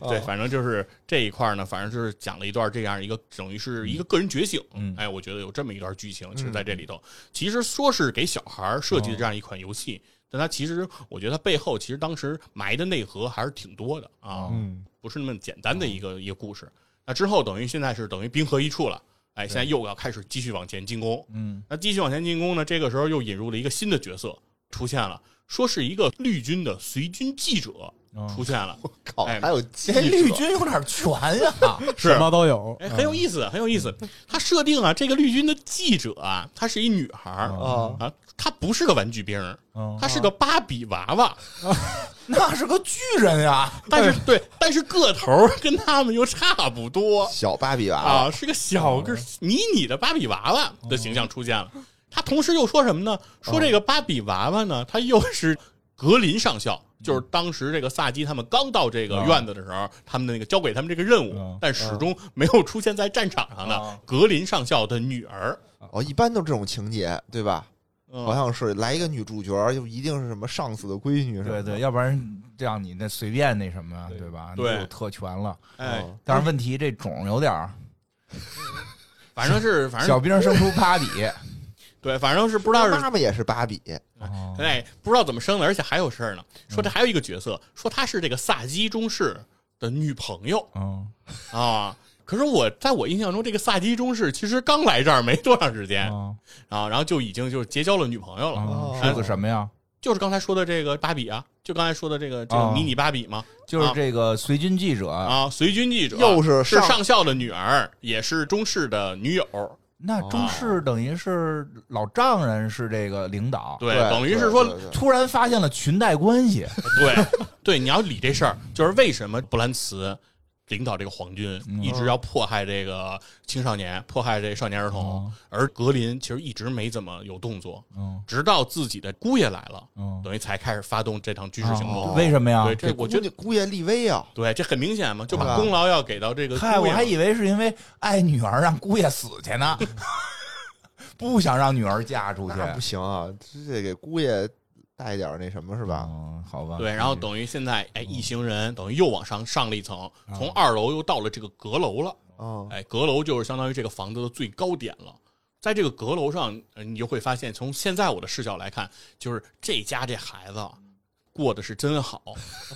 对，啊反正就是这一块儿呢，反正就是讲了一段这样一个等于是一个个人觉醒。嗯哎，我觉得有这么一段剧情，其实在这里头，其实说是给小孩儿设计的这样一款游戏，但它其实我觉得它背后其实当时埋的内核还是挺多的啊，嗯，不是那么简单的一个一个故事。那之后等于现在是等于冰河一处了。哎，现在又要开始继续往前进攻，嗯那继续往前进攻呢，这个时候又引入了一个新的角色出现了，说是一个绿军的随军记者出现了，我靠，哎还有记这者绿军有点全呀。是。什么都有。哎，很有意思，很有意思。他设定啊，这个绿军的记者啊，她是一女孩儿。啊，啊，她不是个玩具兵她是个芭比娃娃，那是个巨人呀。但是对，但是个头儿跟他们又差不多。小芭比娃娃。啊，是个小个儿迷你的芭比娃娃的形象出现了。他同时又说什么呢？说这个芭比娃娃呢，他又是格林上校，就是当时这个萨基他们刚到这个院子的时候，他们的那个交给他们这个任务嗯，但始终没有出现在战场上的嗯格林上校的女儿。哦，一般都这种情节，对吧？嗯好像是来一个女主角，就一定是什么上司的闺女，对对，要不然这样你那随便那什么，对吧？对你有特权了。哎，哦但是问题这种有点儿，反正是反正小兵生出 芭比。对，反正是不知道是妈妈也是芭比，哦。哎，不知道怎么生的，而且还有事儿呢。说这还有一个角色，说她是这个萨基中士的女朋友嗯，啊。可是我在我印象中，这个萨基中士其实刚来这儿没多长时间嗯啊，然后就已经就是结交了女朋友了，嗯是个什么呀？就是刚才说的这个芭比啊，就刚才说的这个这个哦。迷你芭比嘛。就是这个随军记者，啊，随军记者又是是上上校的女儿，也是中士的女友，那中士等于是老丈人是这个领导，对，等于是说突然发现了裙带关系。对对，你要理这事儿，就是为什么布兰茨领导这个皇军嗯一直要迫害这个青少年，迫害这少年儿童，嗯而格林其实一直没怎么有动作，嗯直到自己的姑爷来了，嗯，等于才开始发动这场军事行动。哦为什么呀？对，这我觉得得姑爷立威啊，对，这很明显嘛，就把功劳要给到这个嗨，我还以为是因为爱女儿让姑爷死去呢，不想让女儿嫁出去。不行啊，这得给姑爷带点那什么是吧？嗯，好吧。对，然后等于现在哎，一行人等于又往上上了一层，嗯从二楼又到了这个阁楼了。嗯，哎，阁楼就是相当于这个房子的最高点了。在这个阁楼上，呃你就会发现，从现在我的视角来看，就是这家这孩子过得是真好，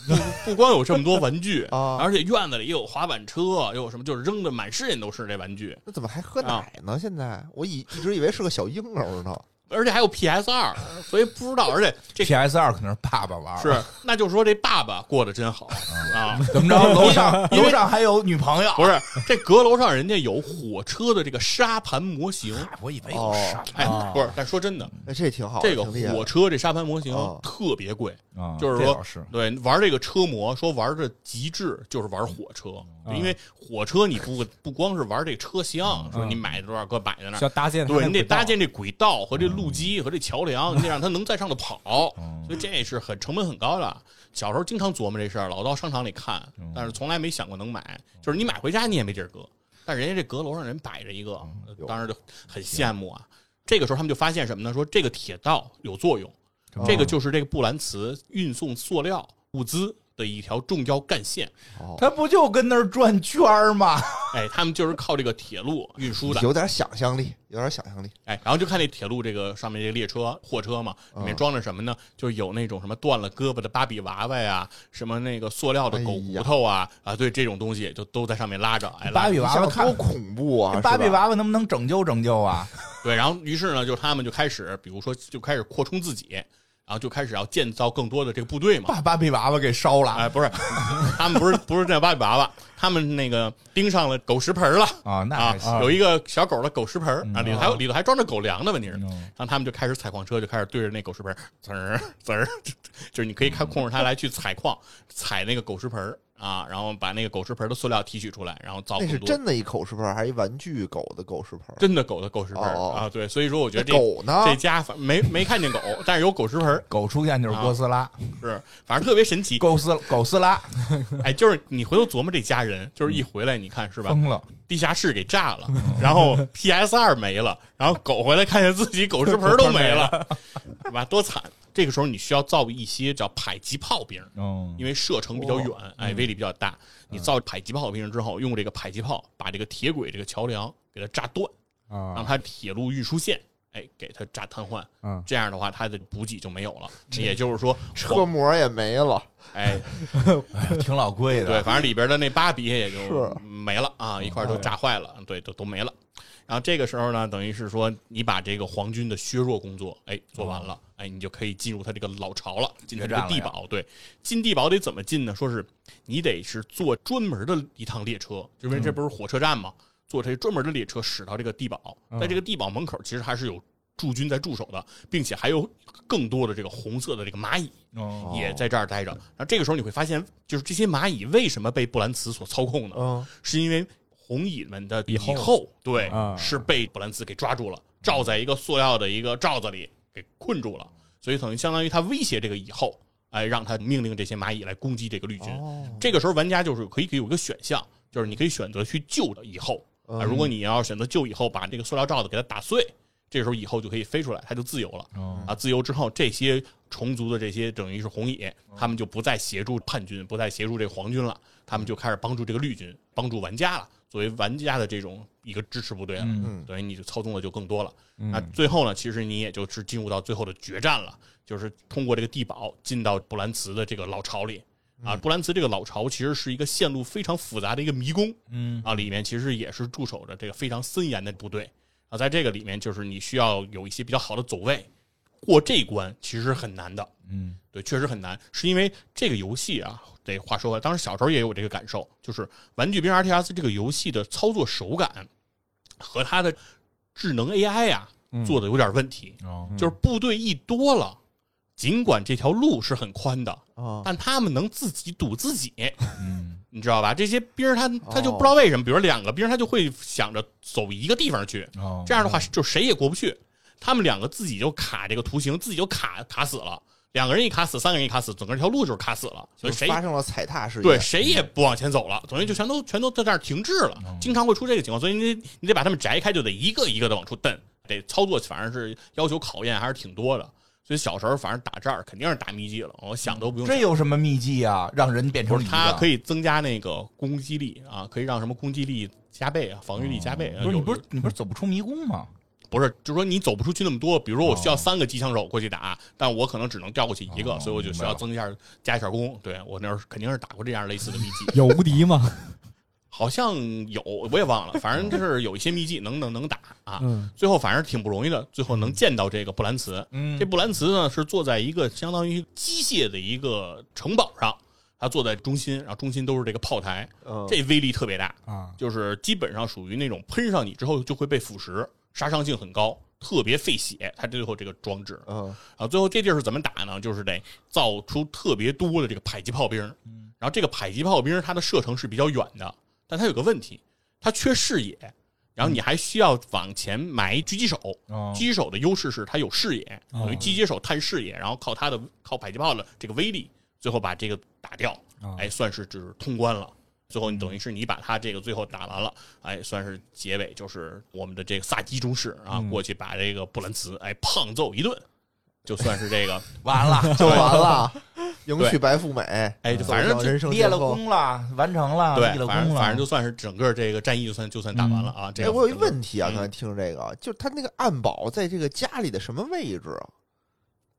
不不光有这么多玩具啊 而且院子里又有滑板车，又有什么，就是扔的满世界都是这玩具。那怎么还喝奶呢？现在我以一直以为是个小婴儿呢。而且还有 PS 二，所以不知道，而且这 PS 二可能是爸爸玩儿，是，那就说这爸爸过得真好啊。怎么着？楼上楼上还有女朋友？不是，这阁楼上人家有火车的这个沙盘模型，我以为有哦啥哎啊，不是，但说真的，哎，这挺好，这个火车这沙盘模型哦特别贵，啊，就是说是对玩这个车模，说玩的极致就是玩火车，因为火车你不不光是玩这车厢，说你买多少个摆在那对你得搭建这轨道和这路基和这桥梁，你得让它能在上头跑，嗯所以这是很成本很高的。小时候经常琢磨这事儿，老到商场里看，嗯但是从来没想过能买。就是你买回家你也没地儿搁，但人家这阁楼上人摆着一个，嗯当时就很羡慕啊。这个时候他们就发现什么呢？说这个铁道有作用，这个就是这个布兰茨运送塑料物资的一条重要干线。哦，他不就跟那儿转圈儿吗？哎，他们就是靠这个铁路运输的。有点想象力，有点想象力。哎，然后就看那铁路这个上面这个列车、货车嘛，里面装着什么呢？就有那种什么断了胳膊的芭比娃娃呀，什么那个塑料的狗骨头啊，啊，对这种东西就都在上面拉着。哎，芭比娃娃多恐怖啊！芭比娃娃能不能拯救拯救啊？对，然后于是呢，就他们就开始，比如说就开始扩充自己，然后就开始要建造更多的这个部队嘛。把芭比娃娃给烧了哎，不是，他们不是不是这芭比娃娃，他们那个盯上了狗食盆了。啊？那啊还行，有一个小狗的狗食盆儿啊，里头还有嗯里头还装着狗粮呢，问题是，嗯然后他们就开始采矿车，就开始对着那狗食盆儿滋儿滋儿，就是你可以看控制它来去采矿，采那个狗食盆儿啊，然后把那个狗食盆的塑料提取出来，然后造那是真的一狗食盆，还是一玩具狗的狗食盆？真的狗的狗食盆啊，对，所以说我觉得这狗呢这家反没没看见狗，但是有狗食盆，狗出现就是哥斯拉，是反正特别神奇，狗斯狗斯拉哎，就是你回头琢磨这家人，就是一回来你看是吧？疯了，地下室给炸了，然后 PS 二没了，然后狗回来看见自己狗食盆都没了，是吧？多惨！这个时候你需要造一些叫迫击炮兵，嗯，因为射程比较远，哎，威力比较大。你造迫击炮兵之后，用这个迫击炮把这个铁轨这个桥梁给它炸断，让啊，它铁路运输线。哎，给它炸瘫痪，嗯这样的话，它的补给就没有了。也就是说，车模也没了，哎，挺老贵的。对，反正里边的那芭比也就没了啊，一块都炸坏了，对，都都没了。然后这个时候呢，等于是说你把这个皇军的削弱工作，哎，做完了，哎，你就可以进入他这个老巢了，进他这个地堡。对，进地堡得怎么进呢？说是你得是坐专门的一趟列车，因为这不是火车站吗？坐这专门的列车驶到这个地堡，在这个地堡门口其实还是有驻军在驻守的，并且还有更多的这个红色的这个蚂蚁。哦，也在这儿待着。然后这个时候你会发现，就是这些蚂蚁为什么被布兰茨所操控呢？嗯，是因为红蚁们的蚁后后对、啊是被布兰茨给抓住了，罩在一个塑料的一个罩子里给困住了，所以等于相当于他威胁这个蚁后，哎，让他命令这些蚂蚁来攻击这个绿军。哦，这个时候玩家就是可以有一个选项，就是你可以选择去救蚁后啊。嗯如果你要选择救蚁后，把这个塑料罩子给它打碎，这时候蚁后就可以飞出来，它就自由了。哦啊，自由之后，这些虫族的这些等于是红蚁，他们就不再协助叛军，不再协助这个皇军了，他们就开始帮助这个绿军，帮助玩家了。作为玩家的这种一个支持部队了，嗯。等于你就操纵的就更多了。嗯。那最后呢，其实你也就是进入到最后的决战了，就是通过这个地堡进到布兰茨的这个老巢里。啊，布兰茨这个老巢其实是一个线路非常复杂的一个迷宫，嗯。啊，里面其实也是驻守着这个非常森严的部队。啊，在这个里面就是你需要有一些比较好的走位，过这一关其实很难的，嗯。对，确实很难，是因为这个游戏啊，得话说回来，当时小时候也有这个感受，就是《玩具兵 RTS》这个游戏的操作手感和它的智能 AI 啊嗯做的有点问题，哦就是部队一多了，尽管这条路是很宽的，啊，但他们能自己堵自己。嗯你知道吧？这些兵儿他他就哦不知道为什么，比如两个兵儿他就会想着走一个地方去，哦，这样的话就谁也过不去。他们两个自己就卡这个图形，自己就卡卡死了。两个人一卡死，三个人一卡死，整个这条路就是卡死了，所以谁发生了踩踏事件，对谁也不往前走了，等于就全都全都在这儿停滞了。经常会出这个情况，所以你得你得把他们摘开，就得一个一个的往出蹬。得操作反正是要求考验还是挺多的。所以小时候反正打这儿肯定是打秘籍了，我想都不用想这。有什么秘籍啊？让人变成不是，它可以以增加那个攻击力啊，可以让什么攻击力加倍啊，防御力加倍。啊不是你不是你不是走不出迷宫吗？不是，就是说你走不出去那么多。比如说我需要哦三个机枪手过去打，但我可能只能调过去一个，哦所以我就需要增一下加一下攻。对我那儿肯定是打过这样类似的秘籍，有无敌吗？好像有，我也忘了，反正就是有一些秘籍能能能打啊。嗯最后反正挺不容易的，最后能见到这个布兰茨。嗯这布兰茨呢是坐在一个相当于机械的一个城堡上，他坐在中心，然后中心都是这个炮台，嗯这威力特别大，啊，就是基本上属于那种喷上你之后就会被腐蚀，杀伤性很高，特别费血。它最后这个装置，嗯啊，最后这地儿是怎么打呢？就是得造出特别多的这个迫击炮兵，然后这个迫击炮兵它的射程是比较远的，但它有个问题，它缺视野，然后你还需要往前埋狙击手。哦狙击手的优势是它有视野，等于哦狙击手探视野，然后靠它的靠迫击炮的这个威力，最后把这个打掉，哦哎，算是就是通关了。最后你等于是你把他这个最后打完了，哎，算是结尾，就是我们的这个萨基中士啊，嗯过去把这个布兰茨哎胖揍一顿，就算是这个 完了，就完了，迎娶白富美，哎，就反正人生立了。功了，完成了，对立，了功了，反正反正就算是整个这个战役就算就算打完了啊。这哎，我有一问题啊，嗯刚才听这个，就是他那个暗堡在这个家里的什么位置啊？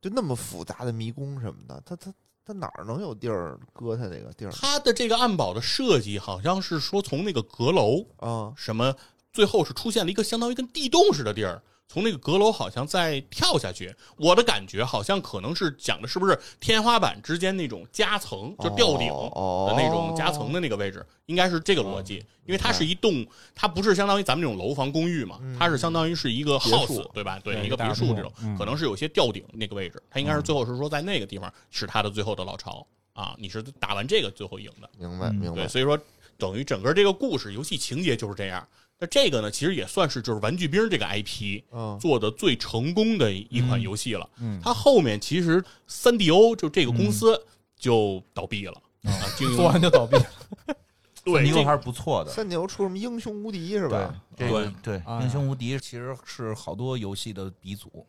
就那么复杂的迷宫什么的，他他他哪儿能有地儿搁他那个地儿他的这个暗堡的设计好像是说从那个阁楼啊？什么，最后是出现了一个相当于跟地洞似的地儿。从那个阁楼好像再跳下去，我的感觉好像可能是讲的是不是天花板之间那种夹层，就吊顶哦的那种夹层的那个位置，应该是这个逻辑。因为它是一栋，它不是相当于咱们这种楼房公寓嘛，它是相当于是一个别墅 house，对吧？对，一个别墅这种可能是有些吊顶那个位置，它应该是最后是说在那个地方是它的最后的老巢啊，你是打完这个最后赢的。明白明白。所以说等于整个这个故事游戏情节就是这样。那这个呢，其实也算是就是玩具兵这个 IP 嗯做的最成功的一款游戏了。嗯它后面其实三 DO 就这个公司就倒闭了、啊，做完就倒闭。对还是不错的，三牛出什么英雄无敌是吧？，这个对哎英雄无敌其实是好多游戏的鼻祖，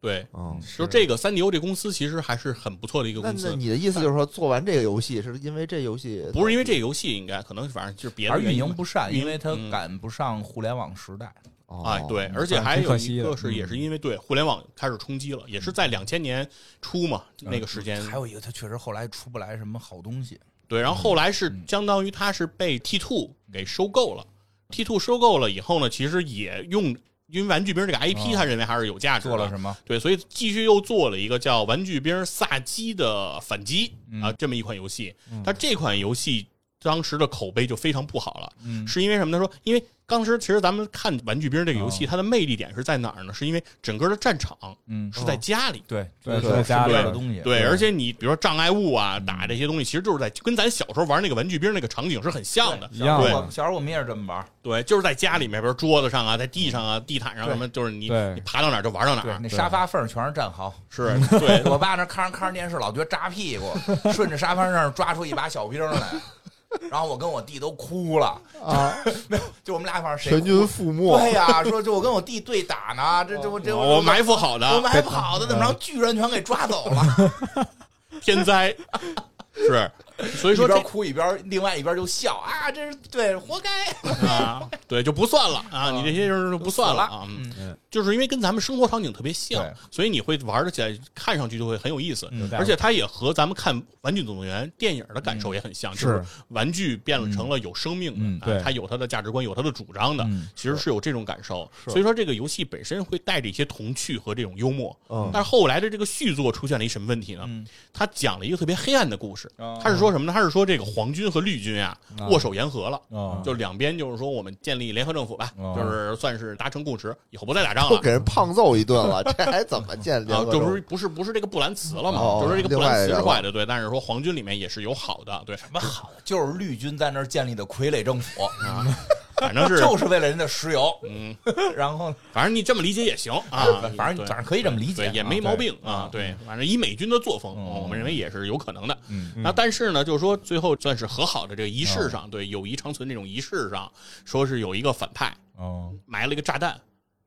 对，嗯，就这个三 DO 这公司其实还是很不错的一个公司。那你的意思就是说，做完这个游戏是因为这游戏不是因为这个游戏，应该可能反正就是别的而运营不善，因为它嗯赶不上互联网时代。哦哎，对，而且还有一个是，也是因为对互联网开始冲击了，也是在两千年初嘛，那个时间还有一个，它确实后来出不来什么好东西。对，然后后来是嗯相当于它是被 T two 给收购了，T two 收购了以后呢，其实也用因为玩具兵这个 IP，哦他认为还是有价值的，做了什么？对，所以继续又做了一个叫《玩具兵萨基的反击》嗯啊，这么一款游戏。它这款游戏当时的口碑就非常不好了，嗯是因为什么呢？说因为当时其实咱们看《玩具兵》这个游戏，哦它的魅力点是在哪儿呢？是因为整个的战场嗯，是在家里。对对对在家里的东西。对，而且你比如说障碍物啊，打这些东西，其实就是在跟咱小时候玩那个玩具兵那个场景是很像的。一样对小时候我小时候我们也是这么玩。对，就是在家里面，比如桌子上啊，在地上啊，地毯上什么，就是你你爬到哪儿就玩到哪，儿。那沙发缝全是战壕。是，对，我爸那看着看着电视，老觉得扎屁股，顺着沙发上抓出一把小兵来，然后我跟我弟都哭了，啊，就我们俩反正谁全军覆没。对呀，说就我跟我弟对打呢，这这我这我埋伏好的我的埋伏好的，怎么让巨人全给抓走了？天灾，是，所以说这一边哭一边另外一边就笑啊，这是对，活该。啊，对，就不算了啊，你这些人就不算了啊。嗯嗯就是因为跟咱们生活场景特别像，所以你会玩的起来，看上去就会很有意思。嗯而且它也和咱们看《玩具总动员》电影的感受也很像，就是玩具变成了有生命嗯的，啊它有它的价值观，有它的主张的嗯，其实是有这种感受。所以说，这个游戏本身会带着一些童趣和这种幽默。嗯但是后来的这个续作出现了一什么问题呢？嗯他讲了一个特别黑暗的故事哦。他是说什么呢？他是说这个皇军和绿军啊哦握手言和了。哦就两边就是说我们建立联合政府吧，哦就是算是达成共识，以后不再打仗了。都给人胖揍一顿了，这还怎么建立啊，就不是不是不是这个布兰茨了嘛？哦就是这个布兰茨坏的，对。但是说皇军里面也是有好的，对，什么好的，就是绿军在那儿建立的傀儡政府，啊，反正是 就是为了人的石油。嗯，然后反正你这么理解也行啊，反正反正可以这么理解，也没啊毛病啊。对，反正以美军的作风，嗯我们认为也是有可能的。嗯那但是呢，就是说最后算是和好的这个仪式上，对友谊长存这种仪式上，说是有一个反派哦埋了一个炸弹，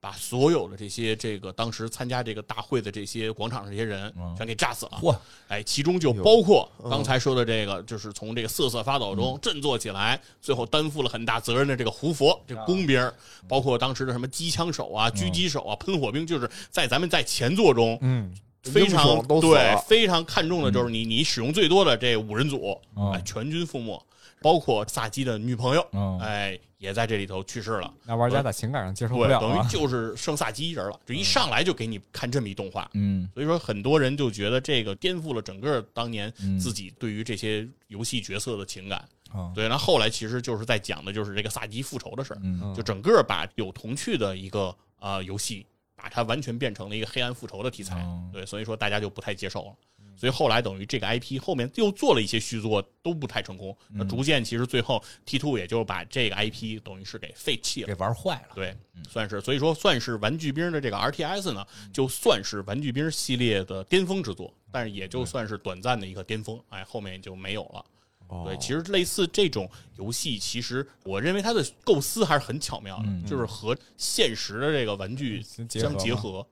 把所有的这些这个当时参加这个大会的这些广场上这些人嗯全给炸死了。嚯，哎，其中就包括嗯刚才说的这个，就是从这个瑟瑟发抖中振作起来，最后担负了很大责任的这个胡佛这个工兵，包括当时的什么机枪手啊、狙击手啊、喷火兵，就是在咱们在前作中嗯，非常对非常看重的就是你你使用最多的这五人组，哦哎，全军覆没。包括萨基的女朋友，嗯哎，也在这里头去世了。那玩家在情感上接受不对，了啊。等于就是剩萨基一人了，这一上来就给你看这么一动画，嗯所以说很多人就觉得这个颠覆了整个当年嗯自己对于这些游戏角色的情感。啊对，那后来其实就是在讲的就是这个萨基复仇的事儿，嗯就整个把有童趣的一个呃游戏，把它完全变成了一个黑暗复仇的题材。哦对，所以说大家就不太接受了。所以后来等于这个 IP 后面又做了一些续作，都不太成功。那逐渐其实最后 T two 也就把这个 IP 等于是给废弃了。给玩坏了。对，算是，所以说算是玩具兵的这个 RTS 呢，就算是玩具兵系列的巅峰之作，但是也就算是短暂的一个巅峰，哎，后面就没有了。哦对，其实类似这种游戏，其实我认为它的构思还是很巧妙的，嗯就是和现实的这个玩具相结合。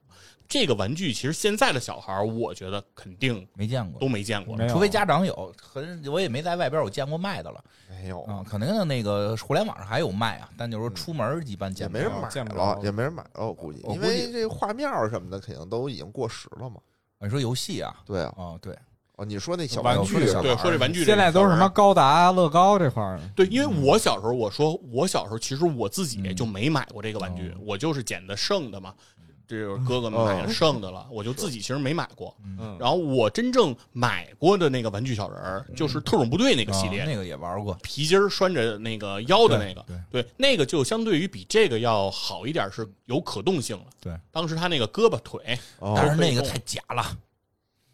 这个玩具其实现在的小孩儿，我觉得肯定没见过都，没见过。除非家长有，很我也没在外边我见过卖的了没有，啊。可能那个互联网上还有卖啊，但就是说出门一般见不着。没人买见不了，着也没人买了，我估计，因我估计为这画面儿什么的肯定都已经过时了嘛。你说游戏啊？对啊，啊，对，哦，你说那小玩具对，说这玩具现在都是什么高达、乐高这块儿，对，因为我小时候，我说我小时候其实我自己嗯就没买过这个玩具，哦我就是捡的剩的嘛，这就是哥哥们买的剩的了，我就自己其实没买过。嗯，然后我真正买过的那个玩具小人儿，就是特种部队那个系列，啊那个也玩过。皮筋儿拴着那个腰的那个，对。对，那个就相对于比这个要好一点，是有可动性了。对，当时他那个胳膊腿哦。但是那个太假了，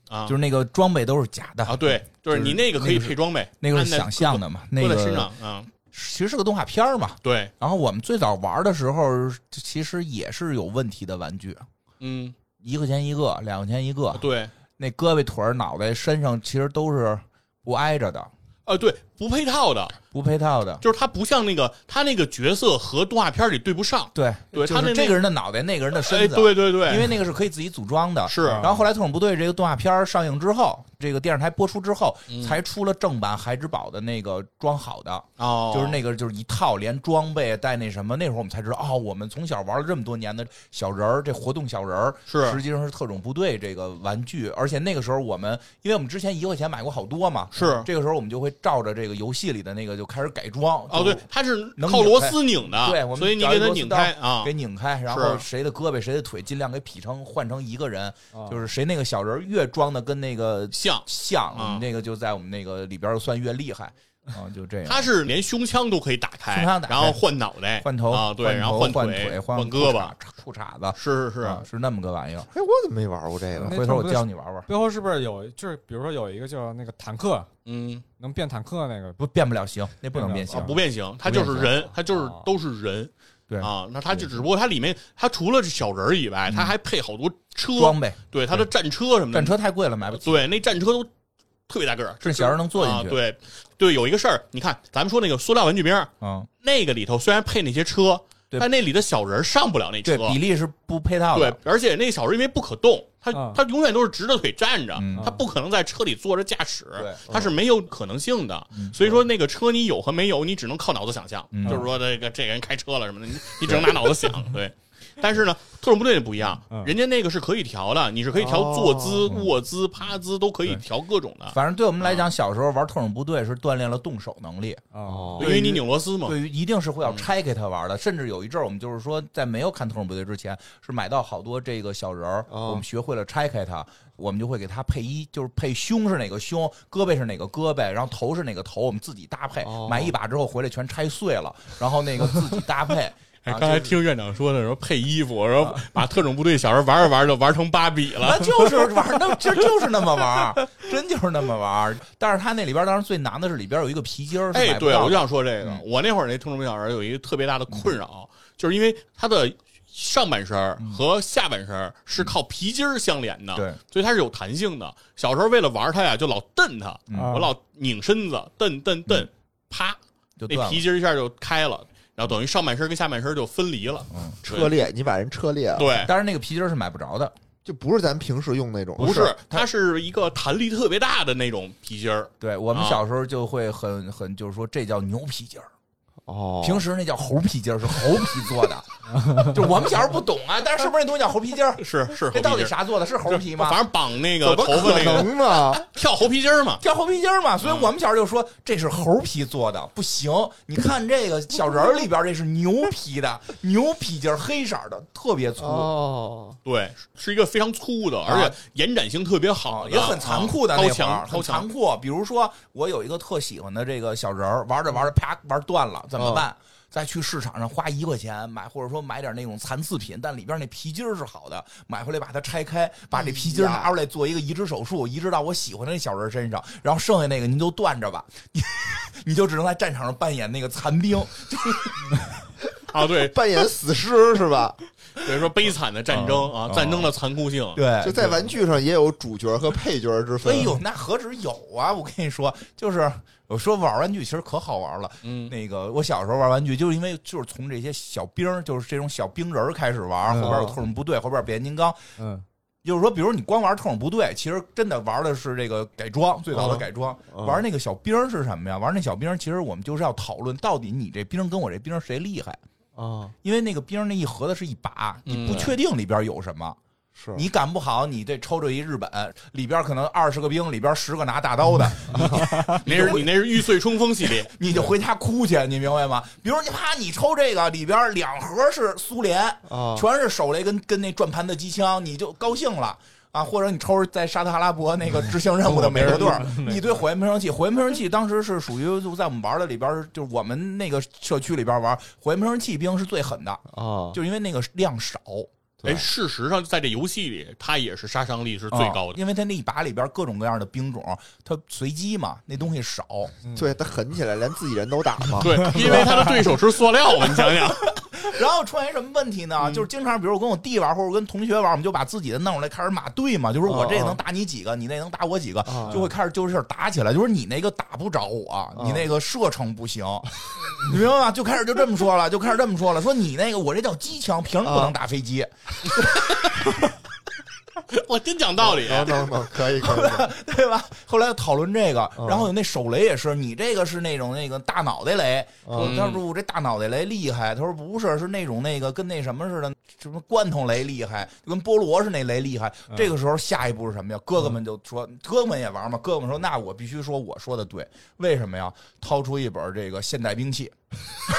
啊，就是那个装备都是假的。啊，对，就是你那个可以配装备，那个是想象的嘛。那搁在身个上啊，其实是个动画片儿嘛。对，然后我们最早玩的时候，其实也是有问题的玩具，嗯，一块钱一个，两块钱一个。对，那胳膊腿儿、脑袋、身上其实都是不挨着的，啊，对，不配套的，不配套的。就是他不像那个他那个角色和动画片里对不上。对，对他是这个人的脑袋，那个人的哎，身子，对对对，因为那个是可以自己组装的。是然后后来《特种部队》这个动画片儿上映之后，这个电视台播出之后，嗯才出了正版孩之宝的那个装好的，哦，就是那个就是一套连装备带那什么。那会儿我们才知道，哦，我们从小玩了这么多年的小人儿，这活动小人儿是实际上是特种部队这个玩具。而且那个时候我们，因为我们之前一块钱买过好多嘛，是这个时候我们就会照着这个游戏里的那个就开始改装。哦，对，它是能靠螺拧开丝拧的，对，我们所以你给它拧开啊给，拧开，然后谁的胳膊谁的腿尽量给劈成换成一个人，啊就是谁那个小人越装的跟那个像像，啊那个就在我们那个里边算越厉害啊，就这样。他是连胸腔都可以打开，胸腔打开然后换脑袋、换头啊，对，然后头换腿、换换胳膊，裤衩子，是是是啊，是那么个玩意儿。哎，我怎么没玩过这个？回头我教你玩玩，背后是不是有就是比如说有一个叫那个坦克嗯，能变坦克那个？不变不了形，那不能变啊形，不变形，它就是人，它就是哦都是人。对啊，那它就只不过它里面，它除了小人儿以外，它还配好多车，装备。对它的战车什么的，战车太贵了，买不起。对，那战车都特别大个儿，这小人能坐进去啊。对对，有一个事儿，你看咱们说那个塑料玩具兵，嗯，那个里头虽然配那些车，但那里的小人儿上不了那车对，。比例是不配套的对。，而且那个小人因为不可动，他啊他永远都是直着腿站着嗯，他不可能在车里坐着驾驶对，他是没有可能性的嗯。所以说那个车你有和没有，你只能靠脑子想象，嗯就是说这个这个人开车了什么的，你你只能拿脑子想。对，但是呢，特种部队不一样嗯，人家那个是可以调的，你是可以调坐姿、卧姿、趴姿都可以调各种的，反正对我们来讲，小时候玩特种部队是锻炼了动手能力。哦，因为你拧螺丝嘛。对于一定是会要拆开它玩的，甚至有一阵儿我们就是说，在没有看特种部队之前，是买到好多这个小人儿，哦我们学会了拆开它，我们就会给它配衣，就是配胸是哪个胸，胳膊是哪个胳膊，然后头是哪个头，我们自己搭配。哦买一把之后回来全拆碎了，然后那个自己搭配。哎，啊刚才听院长说的时候配衣服，然后把特种部队小时候玩着玩着玩成芭比了那。就是玩儿，那这就是那么玩儿，真就是那么玩儿。但是他那里边当时最难的是里边有一个皮筋儿，是哎，对，我就想说这个，嗯我那会儿那特种部队小人有一个特别大的困扰，就是因为他的上半身儿和下半身儿是靠皮筋儿相连的，对，所以它是有弹性的。小时候为了玩它呀，就老蹬它，嗯我老拧身子，蹬蹬蹬，啪，那就那皮。筋儿一下就开了，然后等于上半身跟下半身就分离了。嗯，车裂，你把人车裂了，对，但是那个皮筋儿是买不着的，就不是咱平时用那种，不是，它是一个弹力特别大的那种皮筋儿。对我们啊小时候就会很很就是说这叫牛皮筋儿，哦，平时那叫猴皮筋儿，是猴皮做的。就我们小时候不懂啊，但是是不是那东西叫猴皮筋儿？是是猴皮这到底，啥做的？是猴皮吗？反正绑那个头发那个？跳猴皮筋儿嘛。跳猴皮筋儿嘛，嗯所以我们小时候就说这是猴皮做的，不行。你看这个小人儿里边，这是牛皮的，牛皮筋儿黑色的，特别粗。哦，对，是一个非常粗的，而且延展性特别好也很残酷的那会儿，很残。酷。比如说，我有一个特喜欢的这个小人儿，玩着玩着啪玩断了，怎么办？再去市场上花一块钱买，或者说买点那种残次品，但里边那皮筋儿是好的，买回来把它拆开，把这皮筋拿出来做一个移植手术，移植到我喜欢的那小人身上，然后剩下那个您就断着吧，你你就只能在战场上扮演那个残兵。啊，对，扮演死尸是吧？比如说悲惨的战争啊，战争的残酷性，对就在玩具上也有主角和配角之分。哎呦，那何止有啊！我跟你说，就是我说玩玩具其实可好玩了。嗯，那个我小时候玩玩具，就是因为就是从这些小兵儿，就是这种小兵人儿开始玩，嗯后边有特种部队，后边有变形金刚。嗯，就是说，比如你光玩特种部队，其实真的玩的是这个改装，最早的哦改装。哦玩那个小兵儿是什么呀？玩那小兵儿，其实我们就是要讨论到底你这兵跟我这兵谁厉害。啊，因为那个兵那一盒子是一把，你不嗯确定里边有什么。是你赶不好，你这抽着一日本，里边可能二十个兵，里边十个拿大刀的，那是你那是玉碎冲锋系列，你就回家哭去，你明白吗？比如你啪，你抽这个里边两盒是苏联，啊，全是手雷跟跟那转盘的机枪，你就高兴了。啊，或者你抽在沙特阿拉伯那个执行任务的美国 队儿，一堆火焰喷射器，火焰喷射器当时是属于就在我们玩的里边，就是我们那个社区里边玩火焰喷射器兵是最狠的，啊，就是因为那个量少，哎，事实上在这游戏里，它也是杀伤力是最高的。啊因为它那一把里边各种各样的兵种，它随机嘛，那东西少，对它狠起来连自己人都打嘛。对，因为他的对手是塑料嘛，你想想，然后出现什么问题呢？嗯就是经常，比如我跟我弟玩，或者跟同学玩，我们就把自己的弄出来开始码队嘛，就是我这能打你几个，你那能打我几个，啊就会开始就是打起来。就是你那个打不着我，你那个射程不行，你明白吗？就开始就这么说了，就开始这么说了，说你那个我这叫机枪，凭什么不能打飞机？我真讲道理。能能能，可以可以，对吧？后来讨论这个，嗯然后有那手雷也是，你这个是那种那个大脑袋雷，嗯他说我这大脑袋雷厉害，他说不是，是那种那个跟那什么似的，什么罐头雷厉害，就跟菠萝是那雷厉害。嗯这个时候下一步是什么呀？哥哥们就说，哥哥们也玩嘛，哥哥们说那我必须说我说的对，为什么呀？掏出一本这个现代兵器，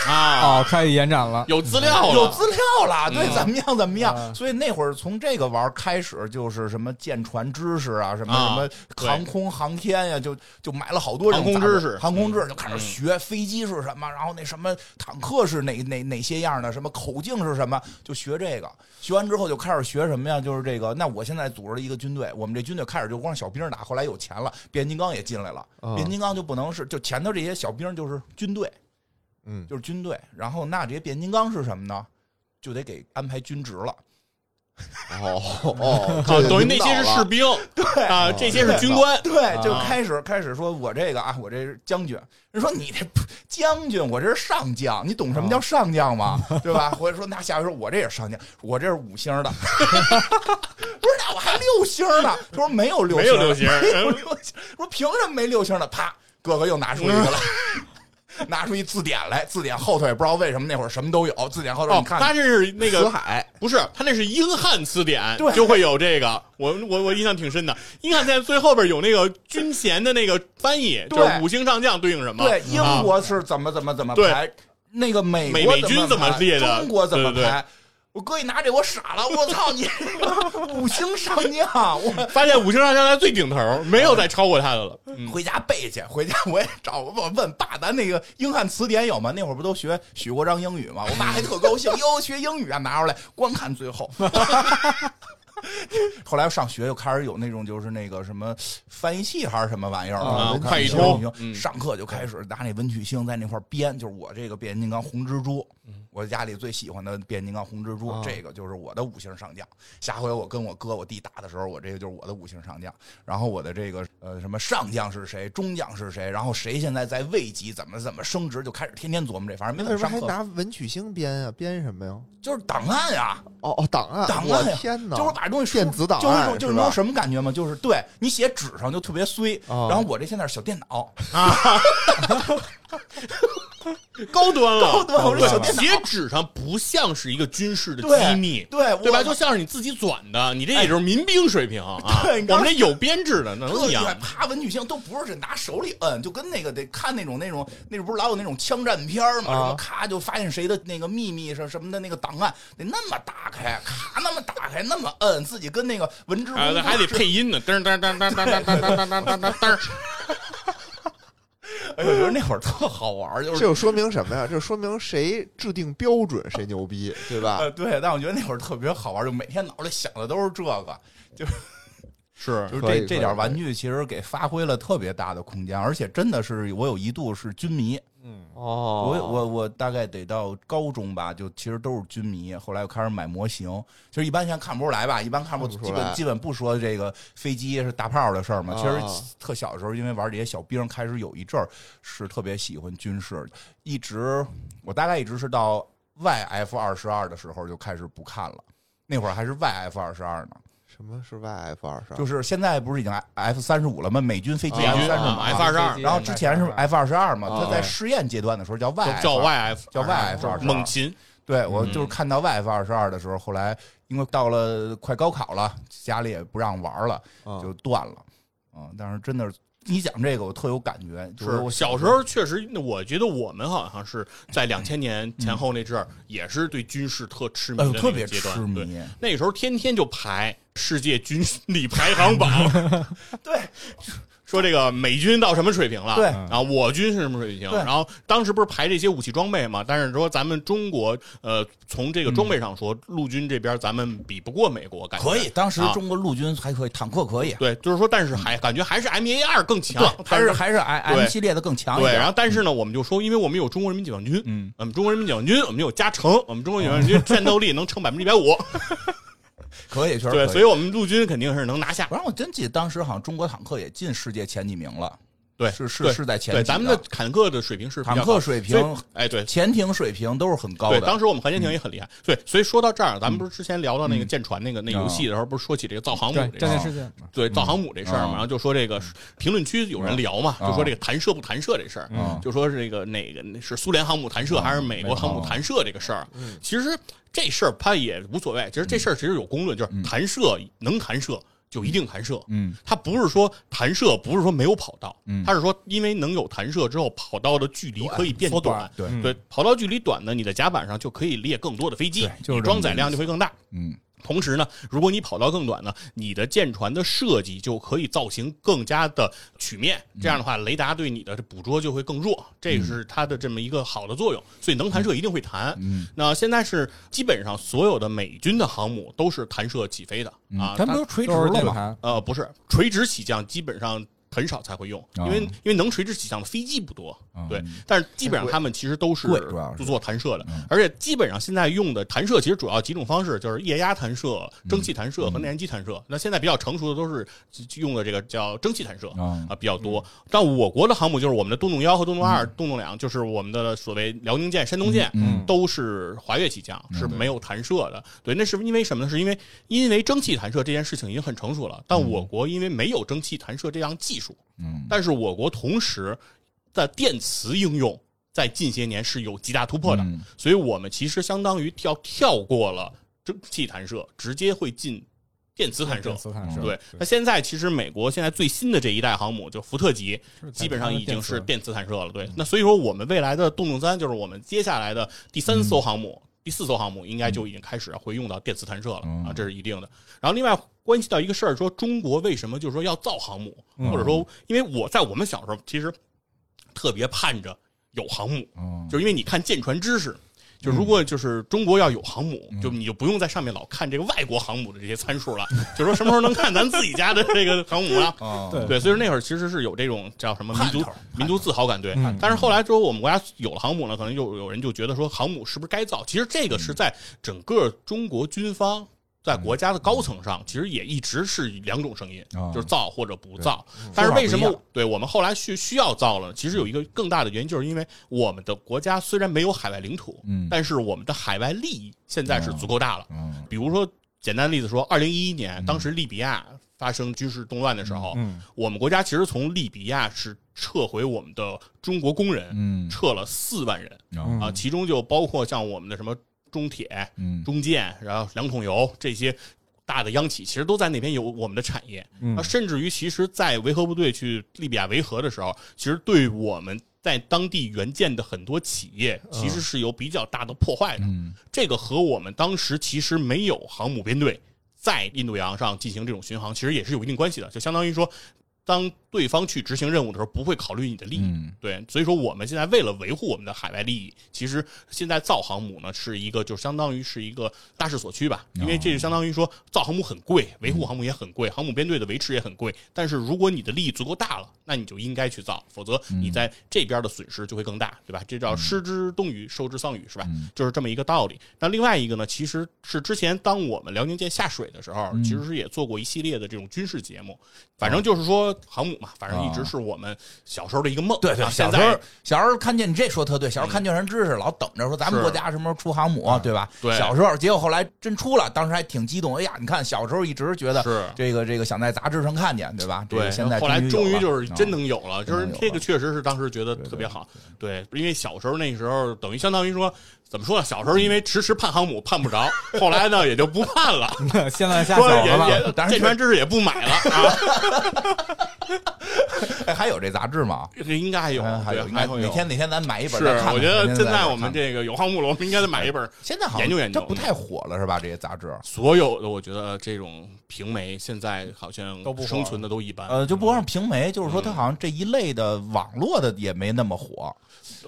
啊，哦，开始延展了，有资料了，有资料了，对，嗯怎么样怎么样？嗯所以那会儿从这个玩开始，就是什么舰船知识啊，什么啊什么对航空航天呀、就就买了好多这种航空杂志知识航空知识就开嗯始学飞机是什么，然后那什么坦克是哪哪哪些样的，什么口径是什么，就学这个。学完之后就开始学什么呀？就是这个。那我现在组织了一个军队，我们这军队开始就光小兵打，后来有钱了，变形金刚也进来了。啊变形金刚就不能是就前头这些小兵就是军队，嗯，就是军队。然后那这些变形金刚是什么呢？就得给安排军职了。哦哦，啊，等于那些是士兵，对啊，这些是军官，对，就啊开始开始说，我这个啊，我这是将军。人说你这将军，我这是上将，你懂什么叫上将吗？对吧？或者说那下回说，我这也是上将，我这是五星的。不是，那我还六星呢。他说没有六星，没有六星没有六星。说凭什么没六星的？啪，哥哥又拿出一个来。拿出一字典来，字典后头也不知道为什么那会儿什么都有，字典后头哦你，看，他这是那个死海不是，他那是英汉词典 对，就会有这个。我我我印象挺深的。英汉在最后边有那个军衔的那个翻译，对就是五星上将对应什么？对，英啊国是怎么怎么怎么对排，那个美美国美军怎么排列的中国怎么排？我哥一拿这，我傻了，我操你五星上将！我发现五星上将在最顶头，没有再超过他的了。嗯回家背去，回家我也找我问爸，咱那个英汉词典有吗？那会儿不都学许国璋英语吗？我爸还特高兴，哟，学英语啊，拿出来光看最后。后来上学又开始有那种就是那个什么翻译器还是什么玩意儿啊文曲快译星通上课就开始拿那文曲星在那块编，就是我这个变形金刚红蜘蛛，我家里最喜欢的变形金刚红蜘蛛，啊这个就是我的五星上将。下回我跟我哥我弟打的时候，我这个就是我的五星上将。然后我的这个呃什么上将是谁，中将是谁，然后谁现在在位级怎么怎么升职，就开始天天琢磨这，反正没怎么上课，什么还拿文曲星编啊？编什么呀？就是档案呀、哦哦，档案，档案呀天哪！就是把这东西电子档就是案就是你有什么感觉吗？就是对你写纸上就特别衰，啊然后我这现在是小电脑，高端了，高端我这小电脑写纸上不像是一个军事的机密，对对吧？我就像是你自己转的，你这也就是民兵水平啊。对我们这有编制的，能一样。啪文曲星都不是拿手里摁，就跟那个得看那种那种那不是老有那种枪战片儿吗？啊什么咔就发现谁的那个秘密是什么的那个档案，得那么打开，咔那么打开，那么摁，自己跟那个文职啊，还得配音呢，噔噔噔噔噔噔噔噔噔噔噔噔。哎呦，我觉得那会儿特好玩，就是这就说明什么呀？这说明谁制定标准谁牛逼，对吧？呃对，但我觉得那会儿特别好玩，就每天脑里想的都是这个，是就是可以可以这这点玩具其实给发挥了特别大的空间，而且真的是我有一度是军迷，哦，我我我大概得到高中吧，就其实都是军迷。后来又开始买模型，其实一般现在看不出来吧，一般看不基看不出来本基本不说这个飞机是大炮的事儿嘛。啊其实特小的时候，因为玩这些小兵，开始有一阵儿是特别喜欢军事，一直我大概一直是到 YF 二十二的时候就开始不看了。那会儿还是 YF 二十二呢，什么是 YF 二十二？就是现在不是已经 F 三十五了吗？美军飞机美 F 军三十五啊，F 二十二然后之前是 F 二十二嘛，啊它在试验阶段的时候叫 YF，叫 YF，叫 YF 22猛禽。对我就是嗯看到 YF 二十二的时候，后来因为到了快高考了，家里也不让玩了，啊就断了。嗯，但是真的是你讲这个，我特有感觉。就是我小时候确实，我觉得我们好像是在两千年前后那阵儿，也是对军事特痴迷的哎特别痴迷，那时候天天就排世界军 力排行榜 对说这个美军到什么水平了，对。然后我军是什么水平，然后当时不是排这些武器装备嘛，但是说咱们中国呃，从这个装备上说，陆军这边咱们比不过美国，感觉。可以。当时啊。中国陆军还可以，坦克可以，对，就是说，但是还感觉还是 M A 二更强对，，还是还是 M 系列的更强一对，点。然后但是呢，我们就说，因为我们有中国人民解放军，嗯，我们中国人民解放军，我们有加成，我们中国解放军战斗力能撑百分之一百五，可以，确实对，所以我们陆军肯定是能拿下。反正我真记得当时好像中国坦克也进世界前几名了，对，是是是在前几咱们的坦克的水平是坦克水平、哎，对。潜艇水平都是很高对，的。当时我们核潜艇也很厉害。对，所以说到这儿，咱们不是之前聊到那个舰船那个那游戏的时候，不是说起这个造航母对，这事儿战舰事件，对造航母这事儿嘛，嗯然后就说这个评论区有人聊嘛，嗯就说这个弹射不弹射这事儿，嗯。就说这个哪个是苏联航母弹射还是美国航母弹射这个事儿。其实这事儿它也无所谓，其实这事儿其实有公论，就是弹射能弹射就一定弹射。嗯它不是说弹射，不是说没有跑道，嗯它是说因为能有弹射之后，跑道的距离可以变缩短对嗯对，跑道距离短呢，你的甲板上就可以列更多的飞机，就是你装载量就会更大。嗯同时呢，如果你跑道更短呢，你的舰船的设计就可以造型更加的曲面，这样的话，雷达对你的捕捉就会更弱，这是它的这么一个好的作用。所以能弹射一定会弹。嗯那现在是基本上所有的美军的航母都是弹射起飞的啊，它咱不是垂直了吗？呃不是垂直起降，基本上。很少才会用，因为哦因为能垂直起降的飞机不多，嗯对，但是基本上他们其实都是贵主要是。做弹射的嗯，而且基本上现在用的弹射其实主要几种方式，就是液压弹射、嗯蒸汽弹射和内燃机弹射。那现在比较成熟的都是用的这个叫蒸汽弹射啊。啊比较多。但我国的航母就是我们的洞洞幺和洞洞嗯。二、洞洞两，就是我们的所谓辽宁舰、山东舰，嗯都是滑跃起降，是没有弹射的。对，那是因为什么呢？是因为因为蒸汽弹射这件事情已经很成熟了，但我国因为没有蒸汽弹射这样技术，嗯但是我国同时的电磁应用在近些年是有极大突破的，嗯所以我们其实相当于跳跳过了蒸汽弹射，直接会进电磁弹射电。磁弹射，对，那现在其实美国现在最新的这一代航母就福特级，基本上已经是电电磁弹射了。对，那所以说我们未来的洞洞三就是我们接下来的第三艘航母。第四艘航母应该就已经开始会用到电磁弹射了嗯。啊，这是一定的。然后另外关系到一个事儿，说中国为什么就是说要造航母，嗯或者说因为我在我们小时候其实特别盼着有航母，嗯。就是因为你看舰船知识，就如果就是中国要有航母，就你就不用在上面老看这个外国航母的这些参数了，就说什么时候能看咱自己家的这个航母啊？啊对对，所以说那会儿其实是有这种叫什么民族民族自豪感，对。嗯但是后来之后，我们国家有了航母呢，可能有有人就觉得说航母是不是该造？其实这个是在整个中国军方。在国家的高层上，其实也一直是两种声音，啊。就是造或者不造。但是为什么对我们后来需需要造了呢？其实有一个更大的原因，就是因为我们的国家虽然没有海外领土，嗯。但是我们的海外利益现在是足够大了。嗯。比如说，简单的例子说，二零一一年，当时利比亚发生军事动乱的时候，嗯，我们国家其实从利比亚是撤回我们的中国工人，嗯。撤了四万人嗯。啊，其中就包括像我们的什么中铁、嗯中建，然后两桶油这些大的央企，其实都在那边有我们的产业。嗯啊，甚至于其实，在维和部队去利比亚维和的时候，其实对我们在当地援建的很多企业，其实是有比较大的破坏的。嗯这个和我们当时其实没有航母编队在印度洋上进行这种巡航，其实也是有一定关系的。就相当于说，当对方去执行任务的时候，不会考虑你的利益。嗯对，所以说我们现在为了维护我们的海外利益，其实现在造航母呢是一个，就相当于是一个大势所趋吧，因为这就相当于说造航母很贵，维护航母也很贵，航母编队的维持也很贵。但是如果你的利益足够大了，那你就应该去造，否则你在这边的损失就会更大，对吧？这叫失之东隅，收之桑榆，是吧？就是这么一个道理。那另外一个呢，其实是之前当我们辽宁舰下水的时候，其实是也做过一系列的这种军事节目，反正就是说航母嘛，反正一直是我们小时候的一个梦。对对，小时候小时候看见你这说特对，小时候看见人知识，老等着说咱们国家什么时候出航母，对吧？对小时候，结果后来真出了，当时还挺激动。哎呀，你看小时候一直觉得是这个这个想在杂志上看见，对吧？这对，个现在后来终于就是真啊能有了，就是这个确实是当时觉得特别好。对，因为小时候那时候等于相当于说怎么说呢？小时候因为迟迟盼航母盼不着，后来呢也就不盼了，现在下说小了吧？也也当然舰船知识也不买了啊。哎，还有这杂志吗？这应该还有，嗯还有，对应该还会有哪天哪天咱买一本是。我觉得现在我们这个有航母了，我们应该得买一本。现在好像研究研究这不太火了是吧？这些杂志，所有的我觉得这种平媒现在好像都不生存的都一般呃，就不光是平媒，就是说它嗯好像这一类的网络的也没那么火。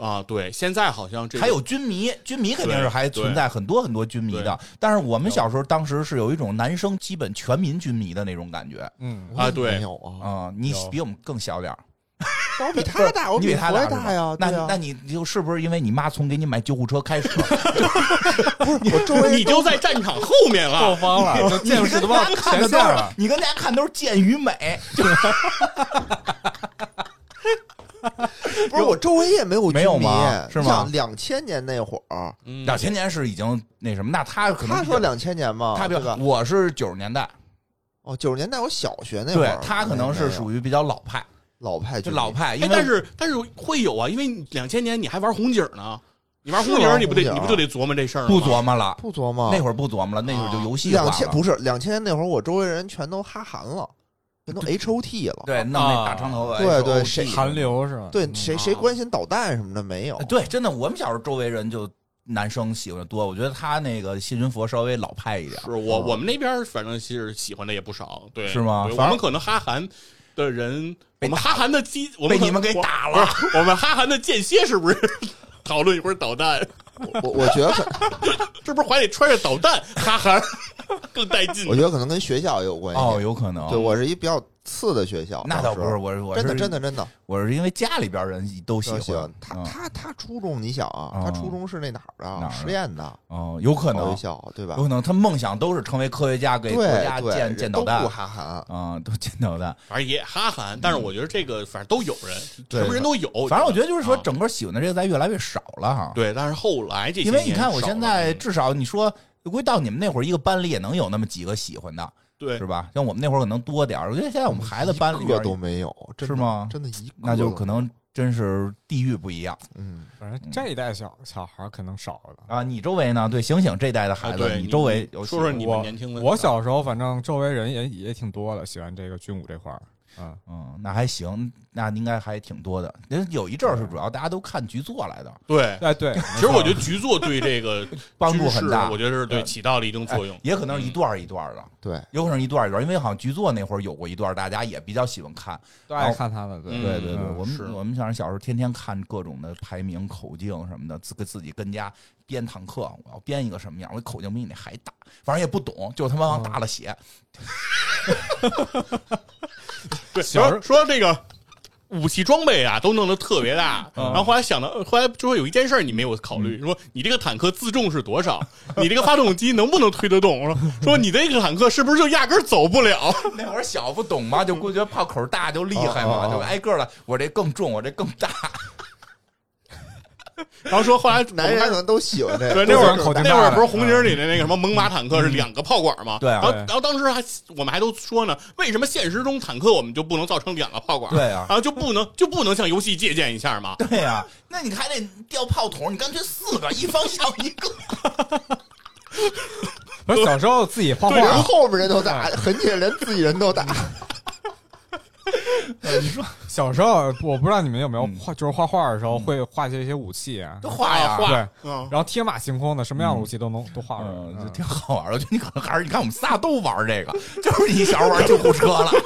啊。对，现在好像这个还有军迷，军迷肯定是还存在很多很多军迷的。但是我们小时候当时是有一种男生基本全民军迷的那种感觉嗯，啊对没有啊，啊、你比我们更小点 我比他大，我比他大呀，那对啊那你就是不是因为你妈从给你买救护车开始，我周围你就在战场后面后了。方了，就见识到前看的都是线了。你跟大家看都是健与美，不是我周围也没有没有吗？是吗？两千年那会儿，嗯。两千年是已经那什么，那他可能他说两千年嘛，他比？我是九十年代，哦，九十年代我小学那会儿，对他可能是属于于比较老派，老派，就老派，因哎，为但是但是会有啊，因为两千年你还玩红警呢，你玩红警你不得你不就得琢磨这事儿吗不琢磨了，不琢磨那会儿不琢磨了，那会儿就游戏两千了。不是两千年那会儿，我周围人全都哈韩了，全都 H O T 了。对，弄那大长头发，对对谁韩流是吧？对，嗯谁谁关心导弹什么的没有？对，真的，我们小时候周围人就男生喜欢的多。我觉得他那个谢云佛稍微老派一点，是我我们那边反正其实喜欢的也不少，对，是吗反正对我们可能哈韩的人，我们哈韩的机，我们被你们给打了。不是我们哈韩的间歇是不是 讨论一会儿导弹？我我觉得可，是不是怀里揣着导弹？哈韩 更带劲我。觉得可能跟学校也有关系。哦，有可能。对我是一比较次的学校，那倒不是，我是我真的真的真的。我是因为家里边人都喜欢欢他嗯。他他初中你想啊，嗯他初中是那哪儿的哪儿实验的哦，有可能。对吧？有？可能他梦想都是成为科学家，给国家对，建建导弹。人都不哈韩，啊，都建导弹。反正也哈韩，但是我觉得这个反正都有人，对什么人都有。反正我觉得就是说，啊。整个喜欢的这个在越来越少了哈。对，但是后来这因为你看，我现在嗯至少你说，估计到你们那会儿，一个班里也能有那么几个喜欢的，对是吧？像我们那会儿可能多点儿。我觉得现在我们孩子班里边一个都没有，是吗真的一个那就可能真是地域不一样嗯，反正这一代小小孩儿可能少了。啊。你周围呢？对，醒醒这代的啊孩子，对你周围有说说你们我年轻的，我小时候反正周围人也也挺多的，喜欢这个军武这块儿。嗯，嗯，那还行，那应该还挺多的。因为有一阵儿是主要大家都看局座来的，对。哎对，其实我觉得局座对这个 帮助很大。我觉得是对对起到了一定作用哎。也可能是一段一段的，对，有可能是一段一段，因为好像局座那会儿有过一段，大家也比较喜欢看。都爱看他们。对嗯对对我是们我们小时候小时候天天看各种的排名、口径什么的，自个自己跟家编坦克，我要编一个什么样，我口径比你那还大，反正也不懂，就他妈往大了写。对，小时说说这个武器装备啊，都弄得特别大。嗯然后后来想到，后来就说有一件事儿你没有考虑，说你这个坦克自重是多少？你这个发动机能不能推得动？说说你这个坦克是不是就压根儿走不了？那会儿小不懂嘛，就估计觉得炮口大就厉害嘛，就挨个的。我这更重，我这更大。然后说后来男人可能都喜欢这个。对，那会儿那会儿不是红警里的那个什么猛犸坦克是两个炮管吗？对啊然后然后当时还我们还都说呢，为什么现实中坦克我们就不能造成两个炮管？对啊然后就不能就不能向游戏借鉴一下吗？对呀、那你还得掉炮筒，你干脆四个，一方向一个。不是小时候自己 画连画，后面人都打，狠起来连自己人都打。你说小时候我不知道你们有没有嗯画，就是画画的时候会画一些武器啊，都画呀，画对，嗯，然后天马行空的，什么样的武器都能都画出来嗯，嗯这挺好玩的。我觉得你可能还是你看我们仨都玩这个，就是你小时候玩救护车了。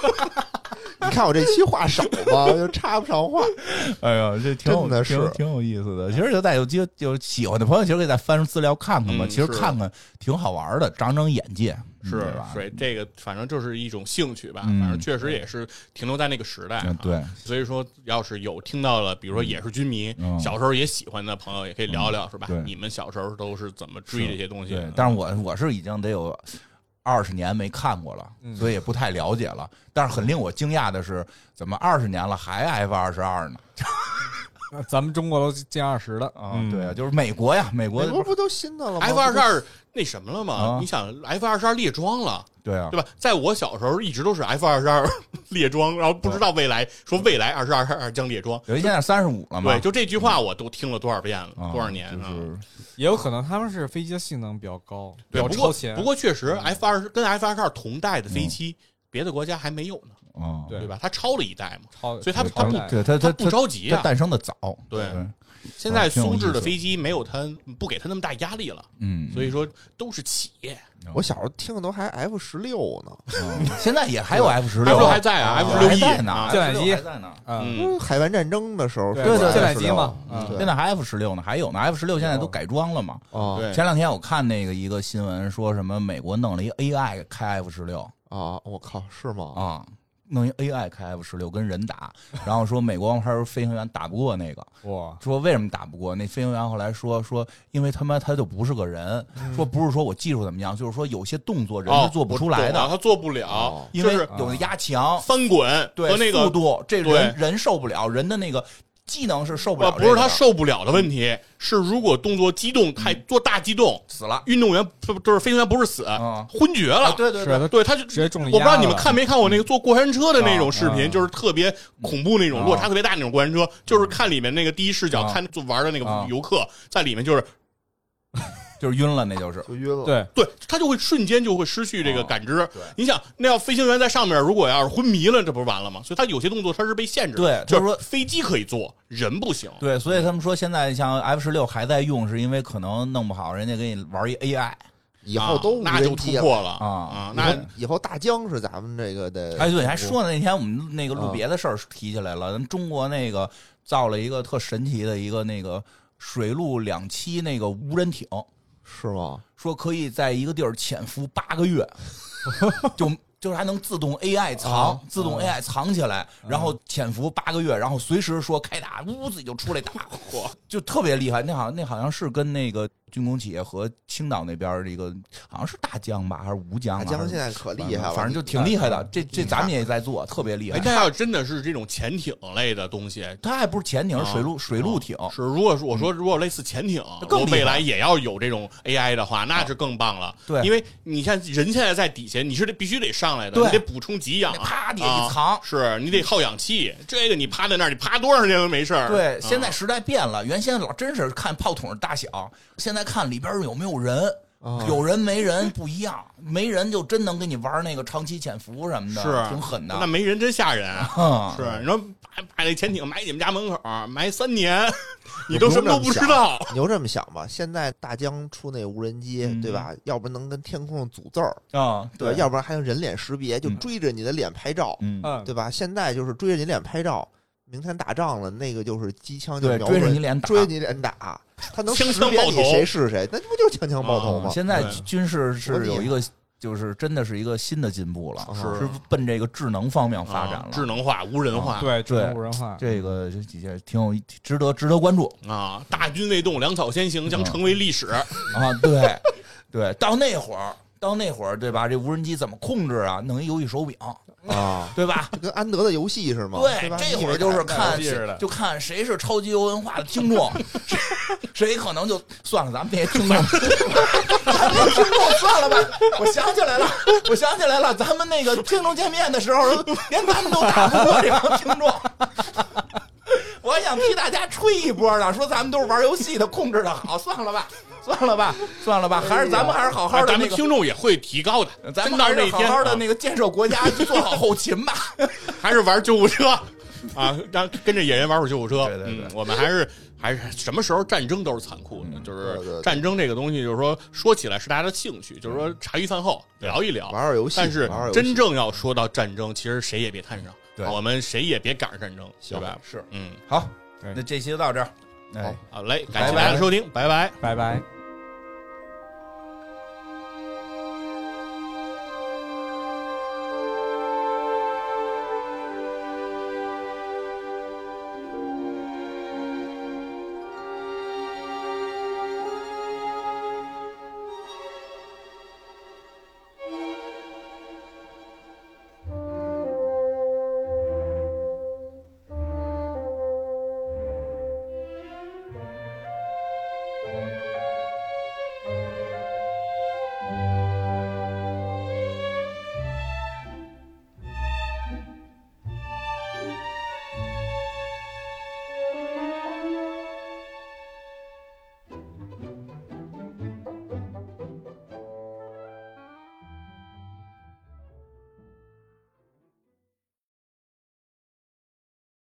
你看我这期话少吧，就插不上话。哎呀，这挺有真的是挺挺有意思的。其实就在有机会有喜欢的朋友，其实可以再翻资料看看嘛。嗯其实看看挺好玩的，长长眼界。嗯是对吧？对这个，反正就是一种兴趣吧。嗯反正确实也是停留在那个时代。啊嗯对，所以说，要是有听到了，比如说也是军迷，嗯小时候也喜欢的朋友，也可以聊聊，是吧对？你们小时候都是怎么追这些东西？对，但是我我是已经得有二十年没看过了，嗯所以也不太了解了。但是很令我惊讶的是，怎么二十年了还 F 二十二呢？嗯咱们中国都进二十了啊，嗯对啊，就是美国呀，美国美国不都新的了吗 F 二十二那什么了嘛啊？你想 F 二十二列装了，对啊对，吧？在我小时候一直都是 F 二十二 列装，然后不知道未来说未来二十二二将列装。有一现在三十五了嘛对，，就这句话我都听了多少遍了，啊多少年啊？就是也有可能他们是飞机的性能比较高，比对，较不过超前。不过确实 F 二跟 F 二十二同代的飞机，别的国家还没有呢，啊，对对吧？它超了一代嘛，超，所以它它不超代对他他它不着急他啊。诞生的早，对对，现在苏制的飞机没有它不给它那么大压力了，嗯，所以说都是企业。我小时候听的都还 F 十六呢，嗯。现在也还有 F 十六。F 还在啊，F 十六还在呢啊舰载机还在呢。嗯，嗯，海湾战争的时候对对舰载机嘛现在还 F 十六呢，还有呢，F 十六现在都改装了嘛。啊对前两天我看那个一个新闻，说什么美国弄了一 AI 开 F 十六。啊！我靠，是吗？啊，弄一 AI 开 F 十六跟人打，然后说美国王牌飞行员打不过那个，哇，说为什么打不过？那飞行员后来说说，因为他妈他就不是个人，说不是说我技术怎么样，就是说有些动作人哦是做不出来的，他做不了哦，因为有那压强，翻滚对和那个速度，这对人人受不了，人的那个技能是受不了不是他受不了的问题，是如果动作激动太做大激动，死了。运动员不就是飞行员不是死嗯。昏厥啊！了。对对。对，他对，他就直接中了我不知道你们看没看过那个坐过山车的那种视频，啊就是特别恐怖那种啊落差特别大那种过山车，就是看里面那个第一视角啊看就玩的那啊个游客在里面就是就是晕了，那就是就晕了。，对，对他就会瞬间就会失去这个哦感知。对你想，那要飞行员在上面，如果要是昏迷了，这不是完了吗？所以他有些动作他是被限制的。对就就是说飞机可以做，人不行。对，所以他们说现在像 F 十六还在用，是因为可能弄不好人家给你玩一 AI。以后都啊那就。突破了啊啊！那以后大疆是咱们这个的。哎，对，还说呢，那天我们那个录啊别的事儿提起来了，咱们中国那个造了一个特神奇的一个那个水陆两栖那个无人艇，是吗？说可以在一个地儿潜伏八个月，就就是还能自动 AI 藏，啊自动 AI 藏起来，然后潜伏八个月，然后随时说开打，呜自己就出来打，嚯，就特别厉害。那好像那好像是跟那个军工企业和青岛那边儿一个好像是大疆吧，还是吴疆吧？还是大疆现在可厉害了，反正就挺厉害的。这这咱们也在做，特别厉害哎，。那要真的是这种潜艇类的东西，它还不是潜艇，水陆水陆艇。是如果说我说如果类似潜艇，我更未来也要有这种 AI 的话，那是更棒了。对因为你看人现在在底下，你是得必须得上来的，你得补充给氧那，啪底下啊一藏。是你得耗氧气。这个你趴在那儿，你趴多长时间都没事儿。对，啊现在时代变了，原先老真是看炮筒的大小，现在看里边有没有人，啊有人没人不一样，没人就真能给你玩那个长期潜伏什么的，是挺狠的。那没人真吓人。嗯是，你说把把那潜艇埋你们家门口，埋三年，你都什么都不知道。你就这么想吧，现在大疆出那无人机，嗯对吧？要不然能跟天空上组字儿，啊，对吧？要不然还能人脸识别，就嗯追着你的脸拍照，对吧？现在就是追着你脸拍照，明天打仗了，那个就是机枪就对，瞄追着准你脸打。追着你脸打，他能枪识别你枪爆头谁是谁，那不就是枪枪爆头吗？啊现在军事是有一个，就是真的是一个新的进步了，是是奔这个智能方面发展了。啊智能化、无人化。对，智对能无人化，这个这几件挺有值得值得关注啊，大军未动，粮草先行，将成为历史。啊！对对，到那会儿到那会儿对吧？这无人机怎么控制啊？弄一游戏手柄，啊，对吧？就跟安德的游戏是吗？对吧，这会儿就是看就看谁是超级游文化的听众，谁谁可能就算了，咱们这些听众，咱们听众算了吧。我想起来了，我想起来了，咱们那个听众见面的时候，连咱们都打不过这帮听众。我还想替大家吹一波呢，说咱们都是玩游戏的，控制的好，算了吧，算了吧，算了吧，还是咱们还是好好的咱们，听众也会提高的，咱们还是好好的那个建设国家，做好后勤吧。还是玩救护车啊，让跟着野人玩会救护车。对对对嗯，我们还是还是什么时候战争都是残酷的，就是战争这个东西，就是说说起来是大家的兴趣，就是说茶余饭后聊一聊。玩玩游戏，但是真正要说到战争，其实谁也别摊上，对我们谁也别赶上战争，对吧？是，嗯，好，那这期就到这儿。哎，好嘞，感谢大家的收听，拜拜。拜拜。